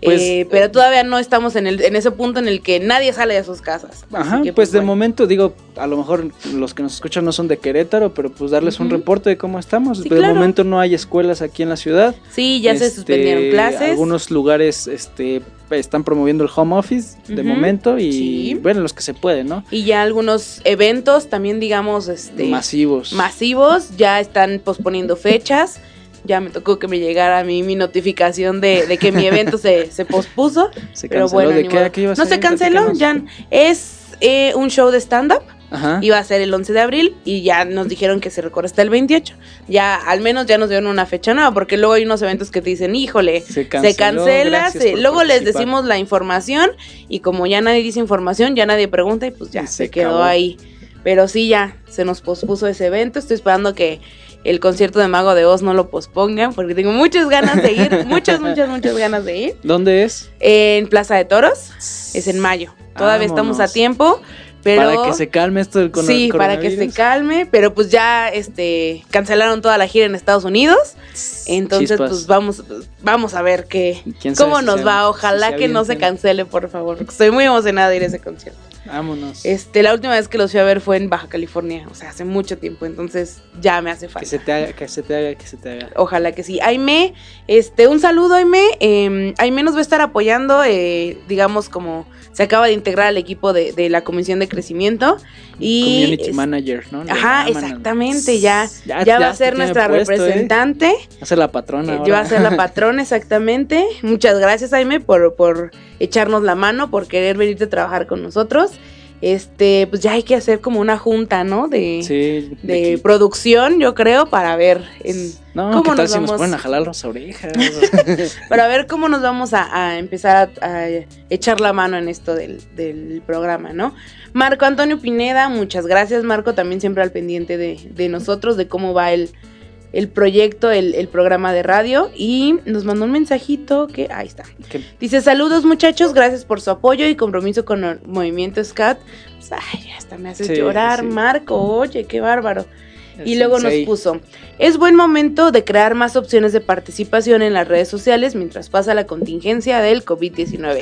Pues, eh, pero todavía no estamos en, el, en ese punto en el que nadie sale de sus casas. Ajá, que, pues, de bueno. momento digo, a lo mejor los que nos escuchan no son de Querétaro, pero pues darles un reporte de cómo estamos. Sí, de claro. momento no hay escuelas aquí en la ciudad. Sí, ya se Este, suspendieron clases. Algunos lugares este, están promoviendo el home office de momento y sí. bueno, los que se pueden, ¿no? Y ya algunos eventos también, digamos, este, Masivos. masivos, ya están posponiendo fechas. Ya me tocó que me llegara a mí mi notificación de, de que mi evento se, se pospuso. se Pero canceló. bueno, ¿De qué, modo. ¿A qué iba a No ser? se canceló, ya es eh, un show de stand-up. Ajá. Iba a ser el 11 de abril y ya nos dijeron que se recorre hasta el 28. Ya, al menos ya nos dieron una fecha nueva, porque luego hay unos eventos que te dicen, híjole, Se se canceló, cancela, se- luego les decimos la información y como ya nadie dice información, ya nadie pregunta y pues ya Y se, se quedó acabó. ahí. Pero sí, ya se nos pospuso ese evento. Estoy esperando que el concierto de Mago de Oz no lo pospongan, porque tengo muchas ganas de ir, muchas, muchas, muchas ganas de ir. ¿Dónde es? En Plaza de Toros, es en mayo. Todavía estamos a tiempo, pero... Para que se calme esto del cono- Sí, para que se coronavirus. calme, pero pues ya este cancelaron toda la gira en Estados Unidos, entonces Chispas. pues vamos vamos a ver qué ¿Quién sabe cómo si nos va. Ojalá que no se cancele, por favor, porque estoy muy emocionada de ir a ese concierto. Vámonos. Este, la última vez que los fui a ver fue en Baja California, o sea, hace mucho tiempo, entonces ya me hace Que falta. se te haga, que se te haga, que se te haga. Ojalá que sí. Aime, este, un saludo, Aime. Eh, Aime nos va a estar apoyando, eh, digamos, como se acaba de integrar al equipo de, de la Comisión de Crecimiento. Y Community es- manager, ¿no? Ajá, exactamente, ya, Ya- ya va a ser nuestra puesto, ¿eh? representante. Va a ser la patrona. eh, ahora. va a ser la patrona, exactamente. Muchas gracias, Jaime, por, por echarnos la mano, por querer venirte a trabajar con nosotros. Este, pues ya hay que hacer como una junta, ¿no? De, Sí, de producción, yo creo, para ver en No, cómo ¿qué tal nos si nos ponen a jalar las orejas? para ver cómo nos vamos a, a empezar a, a echar la mano en esto del, del programa, ¿no? Marco Antonio Pineda, muchas gracias, Marco, también siempre al pendiente de, de nosotros, de cómo va el, el proyecto, el, el programa de radio, y nos mandó un mensajito que, ahí está. Dice, saludos muchachos, gracias por su apoyo y compromiso con el movimiento SCAT. Pues, ay, hasta me haces Sí, llorar, sí. Marco, oye, qué bárbaro. Y luego nos puso, es buen momento de crear más opciones de participación en las redes sociales mientras pasa la contingencia del COVID-19.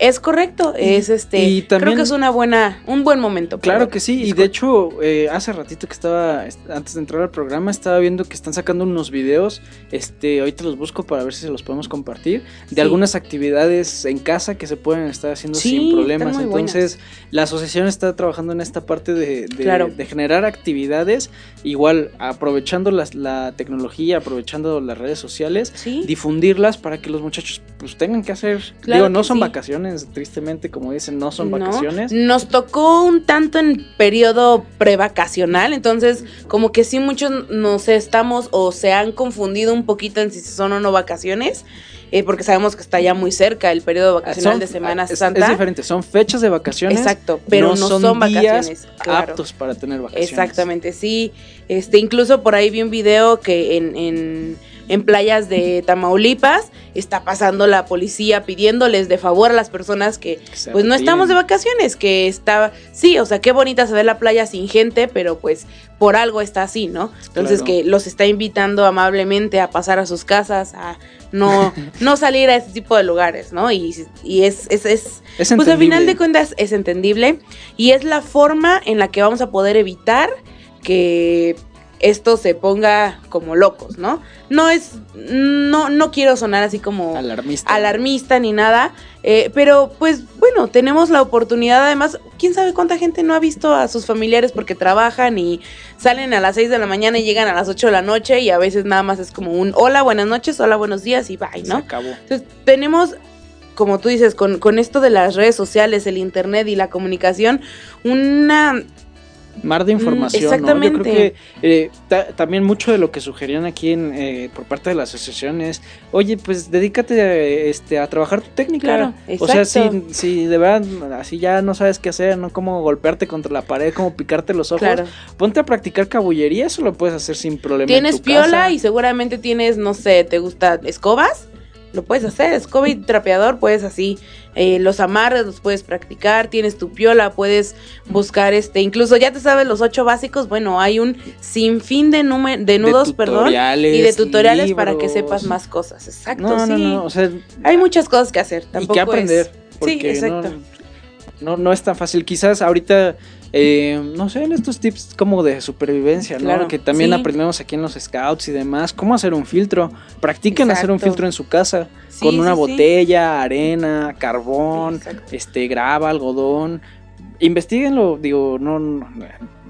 Es correcto, es este, y creo que es una buena, un buen momento. Claro que sí, y de hecho, eh, hace ratito que estaba, est- antes de entrar al programa, estaba viendo que están sacando unos videos, este, ahorita los busco para ver si se los podemos compartir, de Sí. algunas actividades en casa que se pueden estar haciendo Sí, sin problemas. Entonces, la asociación está trabajando en esta parte de, de- Claro. de generar actividades, igual aprovechando las- la tecnología, aprovechando las redes sociales, Sí, difundirlas para que los muchachos pues tengan que hacer, Claro digo, no son sí. vacaciones, tristemente como dicen, no son No, vacaciones. Nos tocó un tanto en periodo prevacacional, entonces como que sí muchos nos estamos o se han confundido un poquito en si son o no vacaciones. Eh, porque sabemos que está ya muy cerca el periodo vacacional Son- de Semana es, Santa. Es diferente, son fechas de vacaciones. Exacto, pero no, son, días vacaciones. claro. aptos para tener vacaciones. Exactamente, sí. Este, incluso por ahí vi un video que en, en, en playas de Tamaulipas está pasando la policía pidiéndoles de favor a las personas que pues no estamos de vacaciones, que está, sí, o sea, qué bonita se ve la playa sin gente, pero pues por algo está así, ¿no? Entonces Claro. que los está invitando amablemente a pasar a sus casas, a no, no salir a ese tipo de lugares, ¿no? Y, y es, es, es, Es pues al final de cuentas es entendible y es la forma en la que vamos a poder evitar que esto se ponga como locos, ¿no? No es, no, no quiero sonar así como alarmista. alarmista ni nada, eh, pero pues bueno, tenemos la oportunidad además, quién sabe cuánta gente no ha visto a sus familiares porque trabajan y salen a las 6 de la mañana y llegan a las 8 de la noche y a veces nada más es como un hola, buenas noches, hola, buenos días y bye, Se ¿no? acabó. Entonces, tenemos, como tú dices, con, con esto de las redes sociales, el internet y la comunicación, una... Mar de información. ¿no? Mm, exactamente. Yo creo que eh, ta- también mucho de lo que sugerían aquí en, eh, por parte de la asociación es, oye, pues dedícate a, este, a trabajar tu técnica. Claro, o sea, si, si de verdad así ya no sabes qué hacer, no cómo golpearte contra la pared, cómo picarte los ojos, Claro. ponte a practicar cabullería, eso lo puedes hacer sin problema. en Tienes tu piola casa. y seguramente tienes, no sé, ¿te gusta escobas? Lo puedes hacer, escoba y trapeador, puedes así, eh, los amarres los puedes practicar, tienes tu piola, puedes buscar este, incluso ya te sabes los ocho básicos, bueno, hay un sinfín de, nume- de nudos, perdón, y de tutoriales para que sepas más cosas, exacto, No, no, sí. no, o sea, Hay muchas cosas que hacer, y tampoco que aprender. es- Sí, exacto. No, no es tan fácil. Quizás ahorita, eh, no sé, en estos tips como de supervivencia, ¿no? Claro, Que también sí. aprendemos aquí en los scouts y demás. Cómo hacer un filtro. Practiquen hacer un filtro en su casa. Sí, con una sí, botella, arena, carbón, Exacto. este, grava, algodón. Investíguenlo, digo, no, no,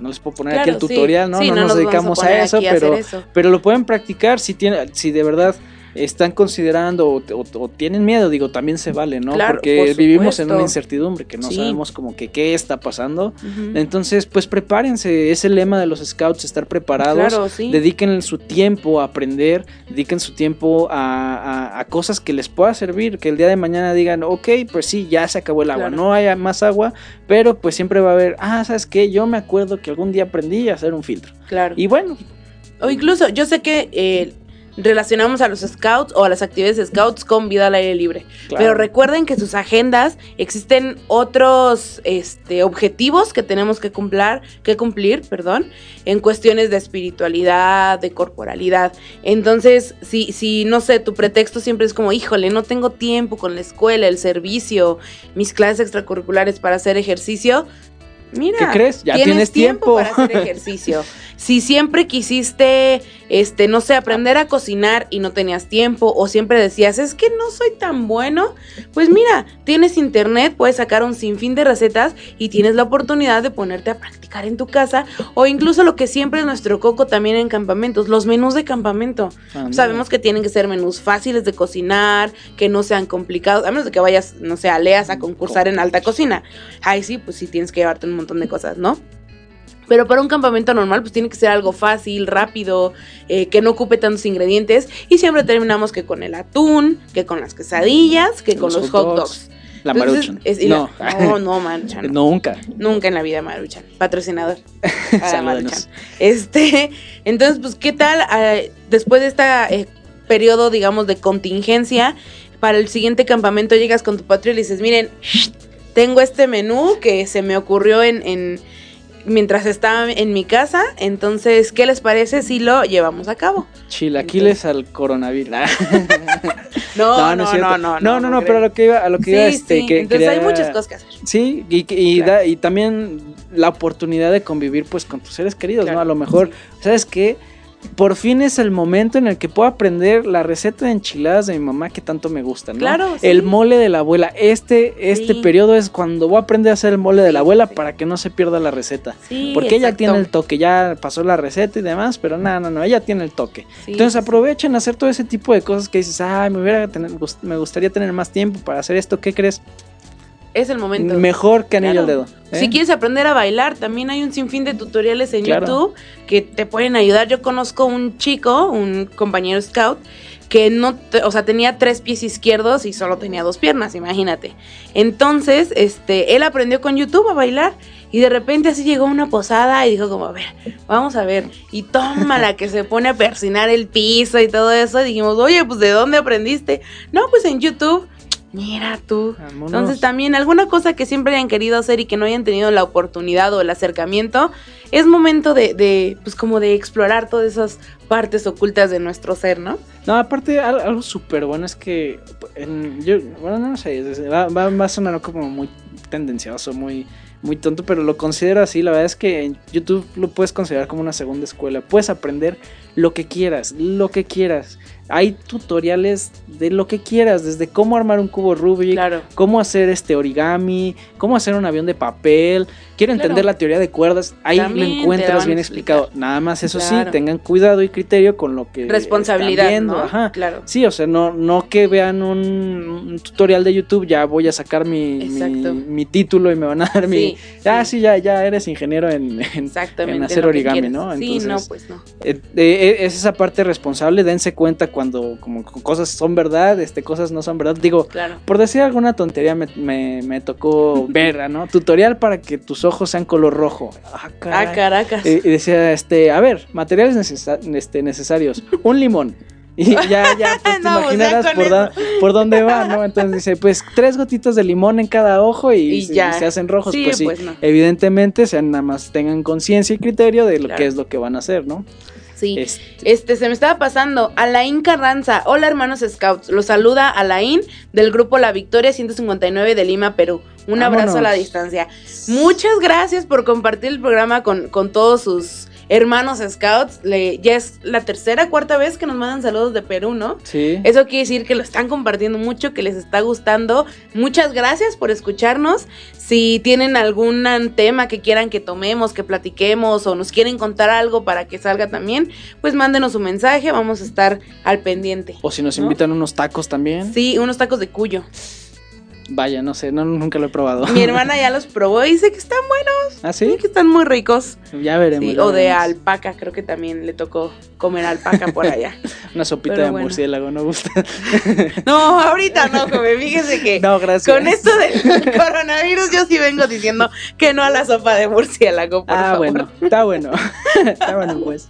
no les puedo poner aquí el tutorial, ¿no? No, no nos nos vamos a dedicamos a, eso, a pero, eso. pero lo pueden practicar si tiene, si de verdad están considerando o, o- o tienen miedo, digo, también se vale, ¿no? Claro, Porque por vivimos en una incertidumbre que no Sí. sabemos como que qué está pasando. Entonces, pues prepárense, es el lema de los scouts, estar preparados. Claro, sí. Dediquen su tiempo a aprender, dediquen su tiempo a, a- a cosas que les pueda servir, que el día de mañana digan, ok, pues sí, ya se acabó el agua, Claro. no hay más agua, pero pues siempre va a haber, ah, ¿sabes qué? Yo me acuerdo que algún día aprendí a hacer un filtro. Claro. Y bueno, O incluso, yo sé que eh, relacionamos a los scouts o a las actividades de scouts con vida al aire libre. claro, Pero recuerden que sus agendas existen otros este, objetivos que tenemos que cumplir, que cumplir, perdón, en cuestiones de espiritualidad, de corporalidad. Entonces, si, si no sé, tu pretexto siempre es como, híjole, no tengo tiempo con la escuela, el servicio, mis clases extracurriculares para hacer ejercicio. Mira, ¿Qué crees? Ya tienes tiempo. para hacer ejercicio. si siempre quisiste, este, no sé, aprender a cocinar y no tenías tiempo, o siempre decías, es que no soy tan bueno, pues mira, tienes internet, puedes sacar un sinfín de recetas y tienes la oportunidad de ponerte a practicar en tu casa, o incluso lo que siempre es nuestro coco también en campamentos, los menús de campamento. Sabemos que tienen que ser menús fáciles de cocinar, que no sean complicados, a menos de que vayas, no sé, a Leas a concursar en alta cocina. Ay, sí, pues sí tienes que llevarte un montón de cosas, ¿no? Pero para un campamento normal, pues tiene que ser algo fácil, rápido, eh, que no ocupe tantos ingredientes. Y siempre terminamos que con el atún, que con las quesadillas, que con los, hot dogs. La Entonces, Maruchan. es- no. la- no, no, Maruchan. no. Nunca. Nunca en la vida Maruchan. Patrocinador. Para. Maruchan. Este, entonces, pues, ¿qué tal eh, después de este periodo, digamos, de contingencia? Para el siguiente campamento llegas con tu patria y le dices, miren, tengo este menú que se me ocurrió en, en- mientras estaba en mi casa, entonces, ¿qué les parece si lo llevamos a cabo? Chilaquiles al coronavirus. No, no, no, no, no, no, no, pero a lo que iba, a lo que Sí, iba, este, sí, que entonces hay muchas cosas que hacer. Sí, y, y, Claro. da- y también la oportunidad de convivir pues con tus seres queridos, Claro, ¿no? A lo mejor, ¿sabes qué? Por fin es el momento en el que puedo aprender la receta de enchiladas de mi mamá que tanto me gusta, ¿no? Claro, sí. El mole de la abuela. Este, este Sí. periodo es cuando voy a aprender a hacer el mole de la abuela sí. para que no se pierda la receta. Porque ella tiene el toque, ya pasó la receta y demás, pero no, no, no, ella tiene el toque. Entonces aprovechen a hacer todo ese tipo de cosas que dices, ay, me, hubiera tener- me gustaría tener más tiempo para hacer esto, ¿qué crees? Es el momento. Mejor que anillo Claro. al dedo. ¿eh? Si quieres aprender a bailar, también hay un sinfín de tutoriales en Claro. YouTube que te pueden ayudar. Yo conozco un chico, un compañero scout, que no, o sea, tenía tres pies izquierdos y solo tenía dos piernas, imagínate. Entonces, este, él aprendió con YouTube a bailar y de repente así llegó a una posada y dijo como, a ver, vamos a ver. Y toma la que se pone a persinar el piso y todo eso. Y dijimos, oye, pues ¿de dónde aprendiste? No, pues en YouTube. Mira tú. Vámonos. Entonces también alguna cosa que siempre hayan querido hacer y que no hayan tenido la oportunidad o el acercamiento, es momento de, de pues como de explorar todas esas partes ocultas de nuestro ser, ¿no? No, aparte, al- algo súper bueno es que. en- yo, bueno, no sé, va, va a sonar como muy tendencioso, muy, muy tonto, pero lo considero así. La verdad es que en YouTube lo puedes considerar como una segunda escuela. Puedes aprender lo que quieras, lo que quieras. Hay tutoriales de lo que quieras, desde cómo armar un cubo Rubik, Claro. cómo hacer este origami, cómo hacer un avión de papel. Quiero Claro. entender la teoría de cuerdas, ahí También lo encuentras bien explicado. Nada más eso Claro. sí, tengan cuidado y criterio con lo que Responsabilidad, están viendo, ¿no? ajá. Claro. Sí, o sea, no, no que vean un, un tutorial de YouTube, ya voy a sacar mi, mi, título y me van a dar mi... Sí, Ah, sí. ya, ya eres ingeniero en, en- Exactamente. en hacer origami. ¿no? sí, no, Entonces- pues no. eh, eh, es esa parte responsable, dense cuenta cuando como cosas son verdad, este, cosas no son verdad. Digo, Claro. por decir alguna tontería me, me, me tocó ver, ¿no? Tutorial para que tus ojos sean color rojo. Ah, caray. Ah, Caracas. Eh, y decía, este, a ver, materiales necesa- este, necesarios. Un limón. Y ya, ya, pues te No, ya imaginarás por, da- por dónde va, ¿no? Entonces dice, pues tres gotitas de limón en cada ojo y, Y se- ya. se hacen rojos. Sí, pues sí, pues, no. evidentemente, sean nada más tengan conciencia y criterio de lo Claro. que es lo que van a hacer, ¿no? Sí. Este, Este, se me estaba pasando. Alain Carranza. Hola, hermanos Scouts. Los saluda Alain del grupo La Victoria 159 de Lima, Perú. Un abrazo a la distancia. Muchas gracias por compartir el programa con, con todos sus hermanos Scouts. Le- ya es la tercera, cuarta vez que nos mandan saludos de Perú, ¿no? sí. Eso quiere decir que lo están compartiendo mucho, que les está gustando. Muchas gracias por escucharnos. Si tienen algún tema que quieran que tomemos, que platiquemos o nos quieren contar algo para que salga también, pues mándenos un mensaje, vamos a estar al pendiente. O si nos ¿no? invitan unos tacos también. Sí, unos tacos de cuyo. Vaya, no sé, no, nunca lo he probado. Mi hermana ya los probó y dice que están buenos, ¿Ah, sí, sí? que están muy ricos. Ya veremos. Sí, ya o de alpaca, creo que también le tocó comer alpaca por allá. Una sopita Pero de bueno. murciélago, ¿no gusta? No, ahorita no, joven, fíjese que no, gracias. Con esto del coronavirus yo sí vengo diciendo que no a la sopa de murciélago, por ah, favor. bueno, está bueno. está bueno, pues.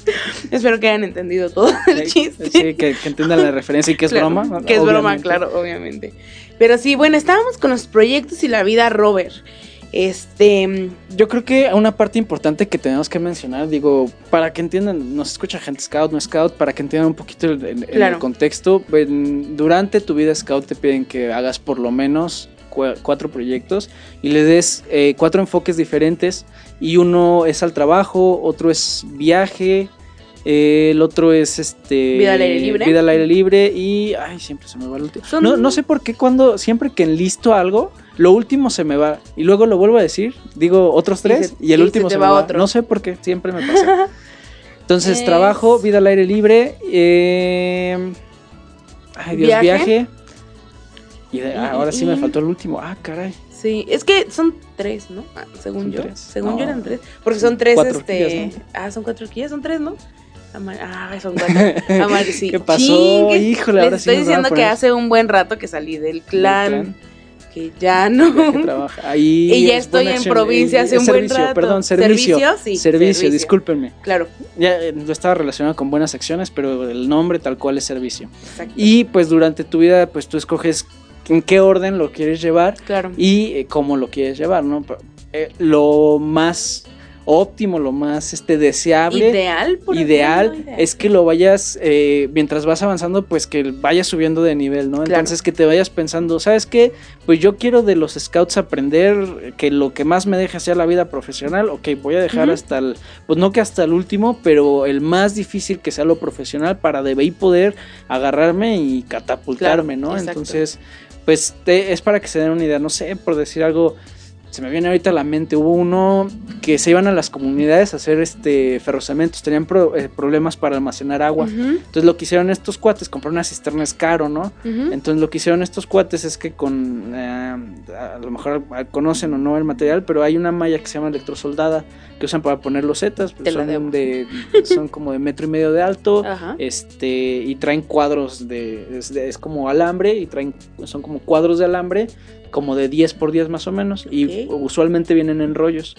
Espero que hayan entendido todo el chiste. Sí, que, que entiendan la referencia y que es Claro, broma. Que es broma, claro, obviamente. Pero sí, bueno, estábamos con los proyectos y la vida Robert. Este, Yo creo que una parte importante que tenemos que mencionar, digo, para que entiendan, nos escucha gente scout, no scout, para que entiendan un poquito el, el- contexto. en- durante tu vida scout te piden que hagas por lo menos cua- cuatro proyectos y le des eh, cuatro enfoques diferentes y uno es al trabajo, otro es viaje, eh, el otro es este Vida al aire libre. vida al aire libre y ay siempre se me va el último. Son- No, no sé por qué cuando siempre que enlisto algo lo último se me va y luego lo vuelvo a decir, digo otros Y tres se- y, el y último se me va otro. No sé por qué, siempre me pasa. Entonces, Es- trabajo, vida al aire libre, eh, ay Dios, Viaje. viaje. Y de- ah, ahora sí me faltó el último. Ah, caray. sí, es que son tres, ¿no? Ah, según ¿Son yo. tres? Según No. yo eran tres. Porque son tres, Cuatro este. Ah, son cuatro horquillas, son tres, ¿no? Ama- Ah, son cuatro. Amar- sí. ¿Qué pasó? Chingue. Híjole, Les ahora sí estoy diciendo que hace un buen rato que salí del clan, clan. que ya que no. trabaja. Ahí Y ya es estoy en acción. provincia Eh, hace un buen rato. Perdón, servicio. ¿Servicio? Sí, Servicio, servicio. discúlpenme. Claro, Ya eh, lo estaba relacionado con buenas acciones, pero el nombre tal cual es servicio. exacto. Y pues durante tu vida, pues tú escoges en qué orden lo quieres llevar claro. y eh, cómo lo quieres llevar, ¿no? Eh, lo más óptimo, lo más este deseable. Ideal, por ideal ejemplo, ideal. es que lo vayas, eh, mientras vas avanzando, pues que vayas subiendo de nivel, ¿no? Claro. Entonces que te vayas pensando, ¿sabes qué? Pues yo quiero de los scouts aprender que lo que más me deje sea la vida profesional, ok, voy a dejar hasta el, pues no que hasta el último, pero el más difícil que sea lo profesional para de ahí poder agarrarme y catapultarme, Claro, ¿no? exacto. Entonces, pues te- es para que se den una idea, no sé, por decir algo. Se me viene ahorita a la mente, hubo uno que se iban a las comunidades a hacer este ferrocementos, tenían pro- eh, problemas para almacenar agua. Entonces lo que hicieron estos cuates, comprar una cisterna es caro, ¿no? Entonces lo que hicieron estos cuates es que con, eh, a lo mejor conocen o no el material, pero hay una malla que se llama electrosoldada que usan para poner losetas, pues, Te la son, de, son como de metro y medio de alto, Ajá. este y traen cuadros de es, de- es como alambre y traen son como cuadros de alambre como de 10 por 10 más o menos y usualmente vienen en rollos.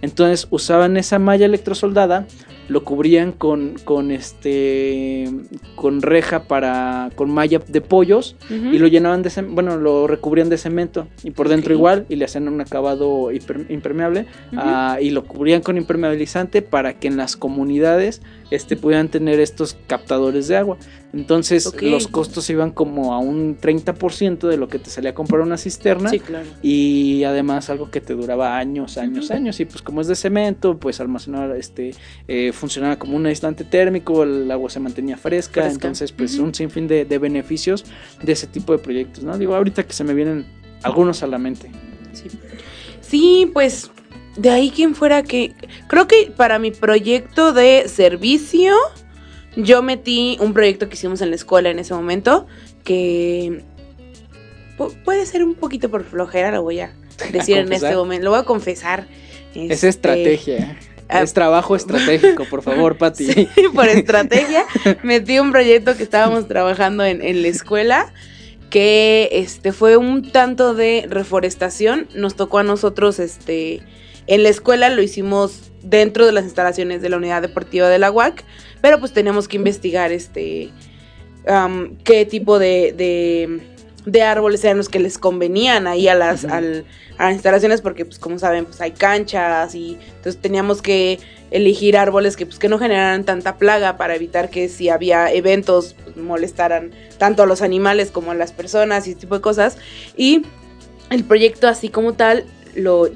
Entonces usaban esa malla electrosoldada, lo cubrían con, con este con reja para con malla de pollos y lo llenaban de bueno, lo recubrían de cemento y por dentro igual y le hacían un acabado impermeable ah, y lo cubrían con impermeabilizante para que en las comunidades este pudieran tener estos captadores de agua. Entonces los costos iban como a un 30% de lo que te salía a comprar una cisterna Sí, claro. y además algo que te duraba años, años, años. Y pues como es de cemento, pues almacenaba, este, eh, funcionaba como un aislante térmico, el agua se mantenía fresca, Fresca. entonces pues un sinfín de, de beneficios de ese tipo de proyectos, ¿no? Digo, ahorita que se me vienen algunos a la mente. Sí. Sí, pues de ahí quien fuera que... Creo que para mi proyecto de servicio, yo metí un proyecto que hicimos en la escuela en ese momento, que pu- puede ser un poquito por flojera, lo voy a decir en este momento, lo voy a confesar. Es Este, estrategia. Ah, es trabajo estratégico, por favor, Pati. Sí, por estrategia, metí un proyecto que estábamos trabajando en, en la escuela, que este fue un tanto de reforestación. Nos tocó a nosotros, este, en la escuela lo hicimos dentro de las instalaciones de la unidad deportiva de la UAC, pero pues teníamos que investigar este qué tipo de, de, de árboles eran los que les convenían ahí a las, al- a las instalaciones, porque pues como saben, pues hay canchas y entonces teníamos que elegir árboles que pues que no generaran tanta plaga para evitar que si había eventos pues, molestaran tanto a los animales como a las personas y ese tipo de cosas. Y el proyecto así como tal lo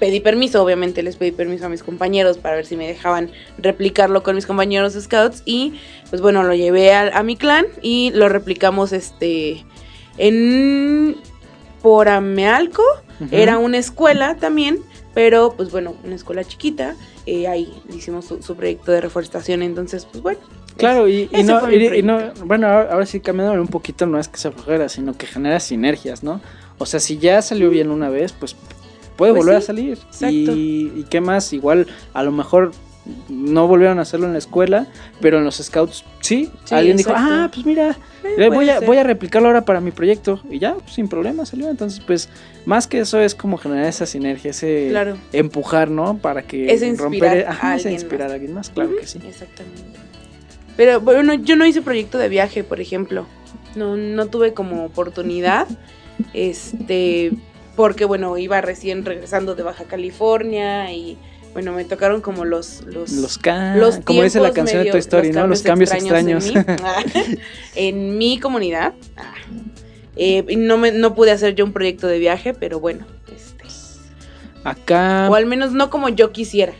pedí permiso, obviamente les pedí permiso a mis compañeros para ver si me dejaban replicarlo con mis compañeros scouts y pues bueno, lo llevé a, a mi clan y lo replicamos este en por Amealco, Ujú. era una escuela también, pero pues bueno, una escuela chiquita, eh, ahí hicimos su, su proyecto de reforestación, entonces pues bueno. Claro, y, no, y- y bueno, ahora, ahora sí cambiándole un poquito, no es que sea flojera, sino que genera sinergias, ¿no? O sea, si ya salió bien una vez, pues puede Pues volver sí, a salir. exacto. Y, y qué más, igual a lo mejor no volvieron a hacerlo en la escuela, pero en los scouts sí. Sí, Alguien exacto. dijo, ah, pues mira, Eh, voy, a, voy a replicarlo ahora para mi proyecto. Y ya, pues, sin problema salió. Entonces, pues, más que eso es como generar esa sinergia, ese Claro. empujar, ¿no? Para que Ese inspirar a ajá, ese alguien inspirar más. a alguien más, claro que sí. Exactamente. Pero bueno, yo no hice proyecto de viaje, por ejemplo. No, no tuve como oportunidad. Este, porque bueno, iba recién regresando de Baja California y bueno, me tocaron como los los Los, como dice la canción de Toy Story, ¿no? Los cambios extraños. En, mí, Ah, en mi comunidad. Ah. Eh, no, me, no pude hacer yo un proyecto de viaje, pero bueno. Este, Acá. o al menos no como yo quisiera.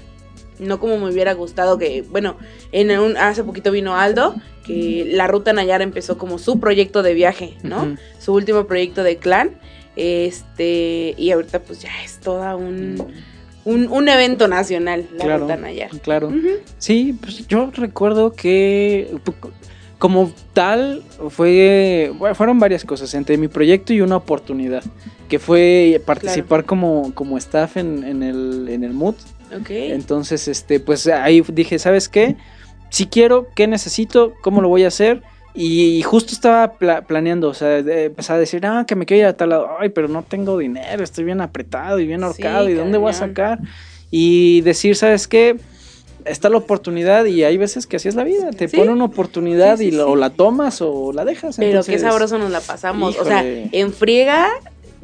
No como me hubiera gustado que, bueno, en un, hace poquito vino Aldo, que la Ruta Nayara empezó como su proyecto de viaje, ¿no? Su último proyecto de clan. Este, y ahorita pues ya es toda un, un, un evento nacional, la Claro. Nayara. Claro. Sí, pues yo recuerdo que como tal fue bueno, fueron varias cosas entre mi proyecto y una oportunidad que fue participar como, como staff en, en el en el. Ok. Entonces, este, pues ahí dije, ¿sabes qué? Si quiero, ¿qué necesito? ¿Cómo lo voy a hacer? Y justo estaba pla- planeando, o sea, empezar a decir, ah, que me quiero ir a tal lado, ay, pero no tengo dinero, estoy bien apretado y bien Sí, ahorcado, ¿y dónde voy a sacar? Y decir, ¿sabes qué? Está la oportunidad y hay veces que así es la vida, te Sí. pone una oportunidad Sí, y lo- o la tomas o la dejas. Pero entonces- qué sabroso nos la pasamos. O sea, en friega,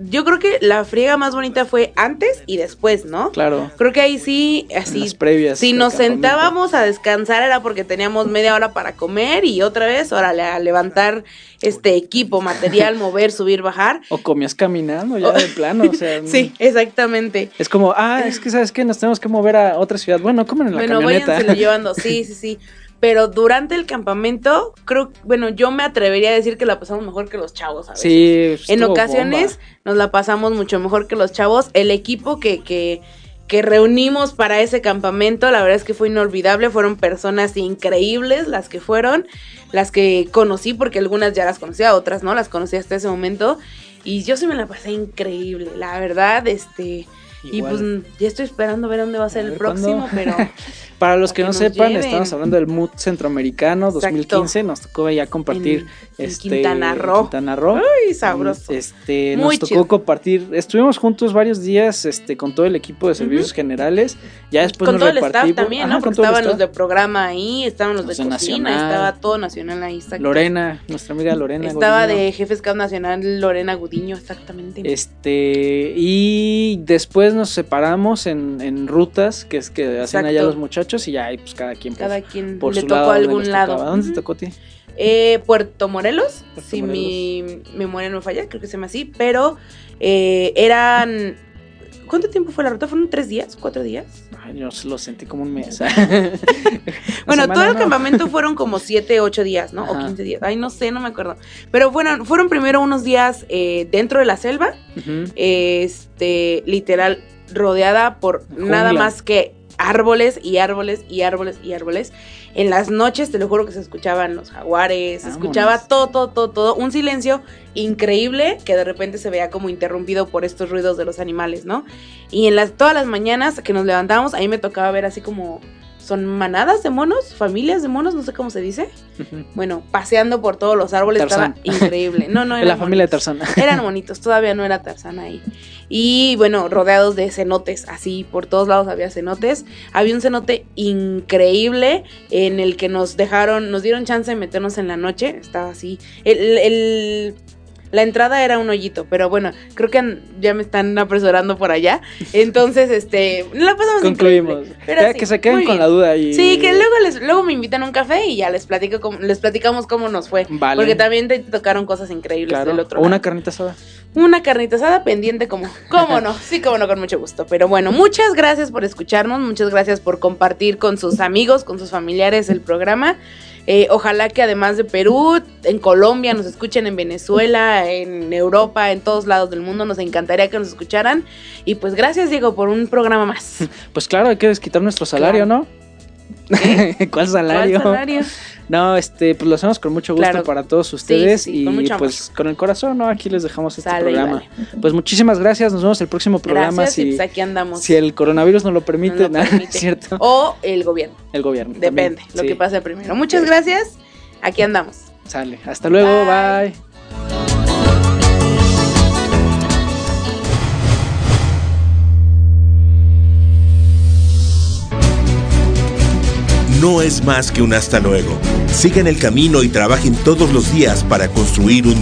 yo creo que la friega más bonita fue antes y después, ¿no? Claro, Creo que ahí sí, así, las previas. si nos sentábamos a descansar era porque teníamos media hora para comer y otra vez, órale, a levantar este equipo, material, mover, subir, bajar. O comías caminando ya de plano, o sea. Sí, exactamente. Es como, ah, es que sabes que nos tenemos que mover a otra ciudad. Bueno, comen en la Bueno, camioneta. váyanselo llevando, sí, sí, sí. Pero durante el campamento, creo, bueno, yo me atrevería a decir que la pasamos mejor que los chavos a veces. Sí, En ocasiones bomba. nos la pasamos mucho mejor que los chavos. El equipo que, que, que reunimos para ese campamento, la verdad es que fue inolvidable. Fueron personas increíbles las que fueron, las que conocí, porque algunas ya las conocía, otras no, las conocí hasta ese momento. Y yo sí me la pasé increíble, la verdad, este... Y pues ya estoy esperando ver dónde va a ser A el próximo, cuándo. pero Para los que no sepan, lleven. estamos hablando del Mood Centroamericano Exacto. 2015. Nos tocó ya compartir En- en este, Quintana Roo. Quintana Roo. Uy, sabroso. Este, Muy nos tocó chido. compartir. Estuvimos juntos varios días este, con todo el equipo de servicios generales. Ya después con nos todo el staff repartimos. también, Ajá, ¿no? Porque estaban los de programa ahí, estaban los de Los de cocina, Nacional. estaba todo nacional ahí. Lorena, nuestra amiga Lorena. Estaba de jefe scout nacional Lorena Gudiño, exactamente. Este, y después nos separamos en, en rutas que es que hacen allá los muchachos y ya ahí pues cada quien por, Cada quien por le su tocó lado algún lado. tocaba. ¿Dónde te tocó a ti? Eh, Puerto Morelos, Puerto si Morelos. mi memoria no falla, creo que se llama así, pero eh, eran... ¿Cuánto tiempo fue la ruta? ¿Fueron tres días? ¿Cuatro días? Ay, yo lo sentí como un mes. Bueno, todo el no. campamento fueron como siete, ocho días, ¿no? O. 15 días. Ay, no sé, no me acuerdo. Pero fueron, fueron primero unos días eh, dentro de la selva, este, literal, rodeada por Jungla. nada más que árboles y árboles y árboles y árboles. En las noches, te lo juro que se escuchaban los jaguares, se escuchaba todo, todo, todo, todo. Un silencio increíble que de repente se veía como interrumpido por estos ruidos de los animales, ¿no? Y en las, todas las mañanas que nos levantábamos, ahí me tocaba ver así como... Son manadas de monos, familias de monos, no sé cómo se dice. Bueno, paseando por todos los árboles, Tarzán. estaba increíble. No, no, De eran la familia de monitos. Tarzán. Eran bonitos, todavía no era Tarzán ahí. Y bueno, rodeados de cenotes, así por todos lados había cenotes. Había un cenote increíble en el que nos dejaron, nos dieron chance de meternos en la noche. Estaba así. El, la entrada era un hoyito, pero bueno, creo que ya me están apresurando por allá. Entonces, este, la pasamos Concluimos. Pero Ya sí, que se queden con la duda y. Sí, que luego les, luego me invitan a un café y ya les platico cómo, les platicamos cómo nos fue. Vale. Porque también te tocaron cosas increíbles Claro. del otro O una carnita asada. Una carnita asada pendiente como, cómo no, sí, cómo no, con mucho gusto. Pero bueno, muchas gracias por escucharnos, muchas gracias por compartir con sus amigos, con sus familiares el programa. Eh, ojalá que además de Perú, en Colombia, nos escuchen en Venezuela, en Europa, en todos lados del mundo. Nos encantaría que nos escucharan. Y pues gracias, Diego, por un programa más. Pues claro, hay que desquitar nuestro salario, ¿no? ¿Cuál salario? ¿Cuál salario? No, este, pues lo hacemos con mucho gusto Claro. para todos ustedes sí, con y amor. pues con el corazón, ¿no? Aquí les dejamos este Sale, programa. Pues muchísimas gracias, nos vemos el próximo programa Gracias, y si, pues aquí andamos. si el coronavirus nos lo permite, No lo permite. ¿cierto? O el gobierno, El gobierno. depende, también, lo sí. que pase primero. Muchas gracias, aquí andamos. Sale. Hasta luego, Bye. bye. No es más que un hasta luego. Sigan el camino y trabajen todos los días para construir un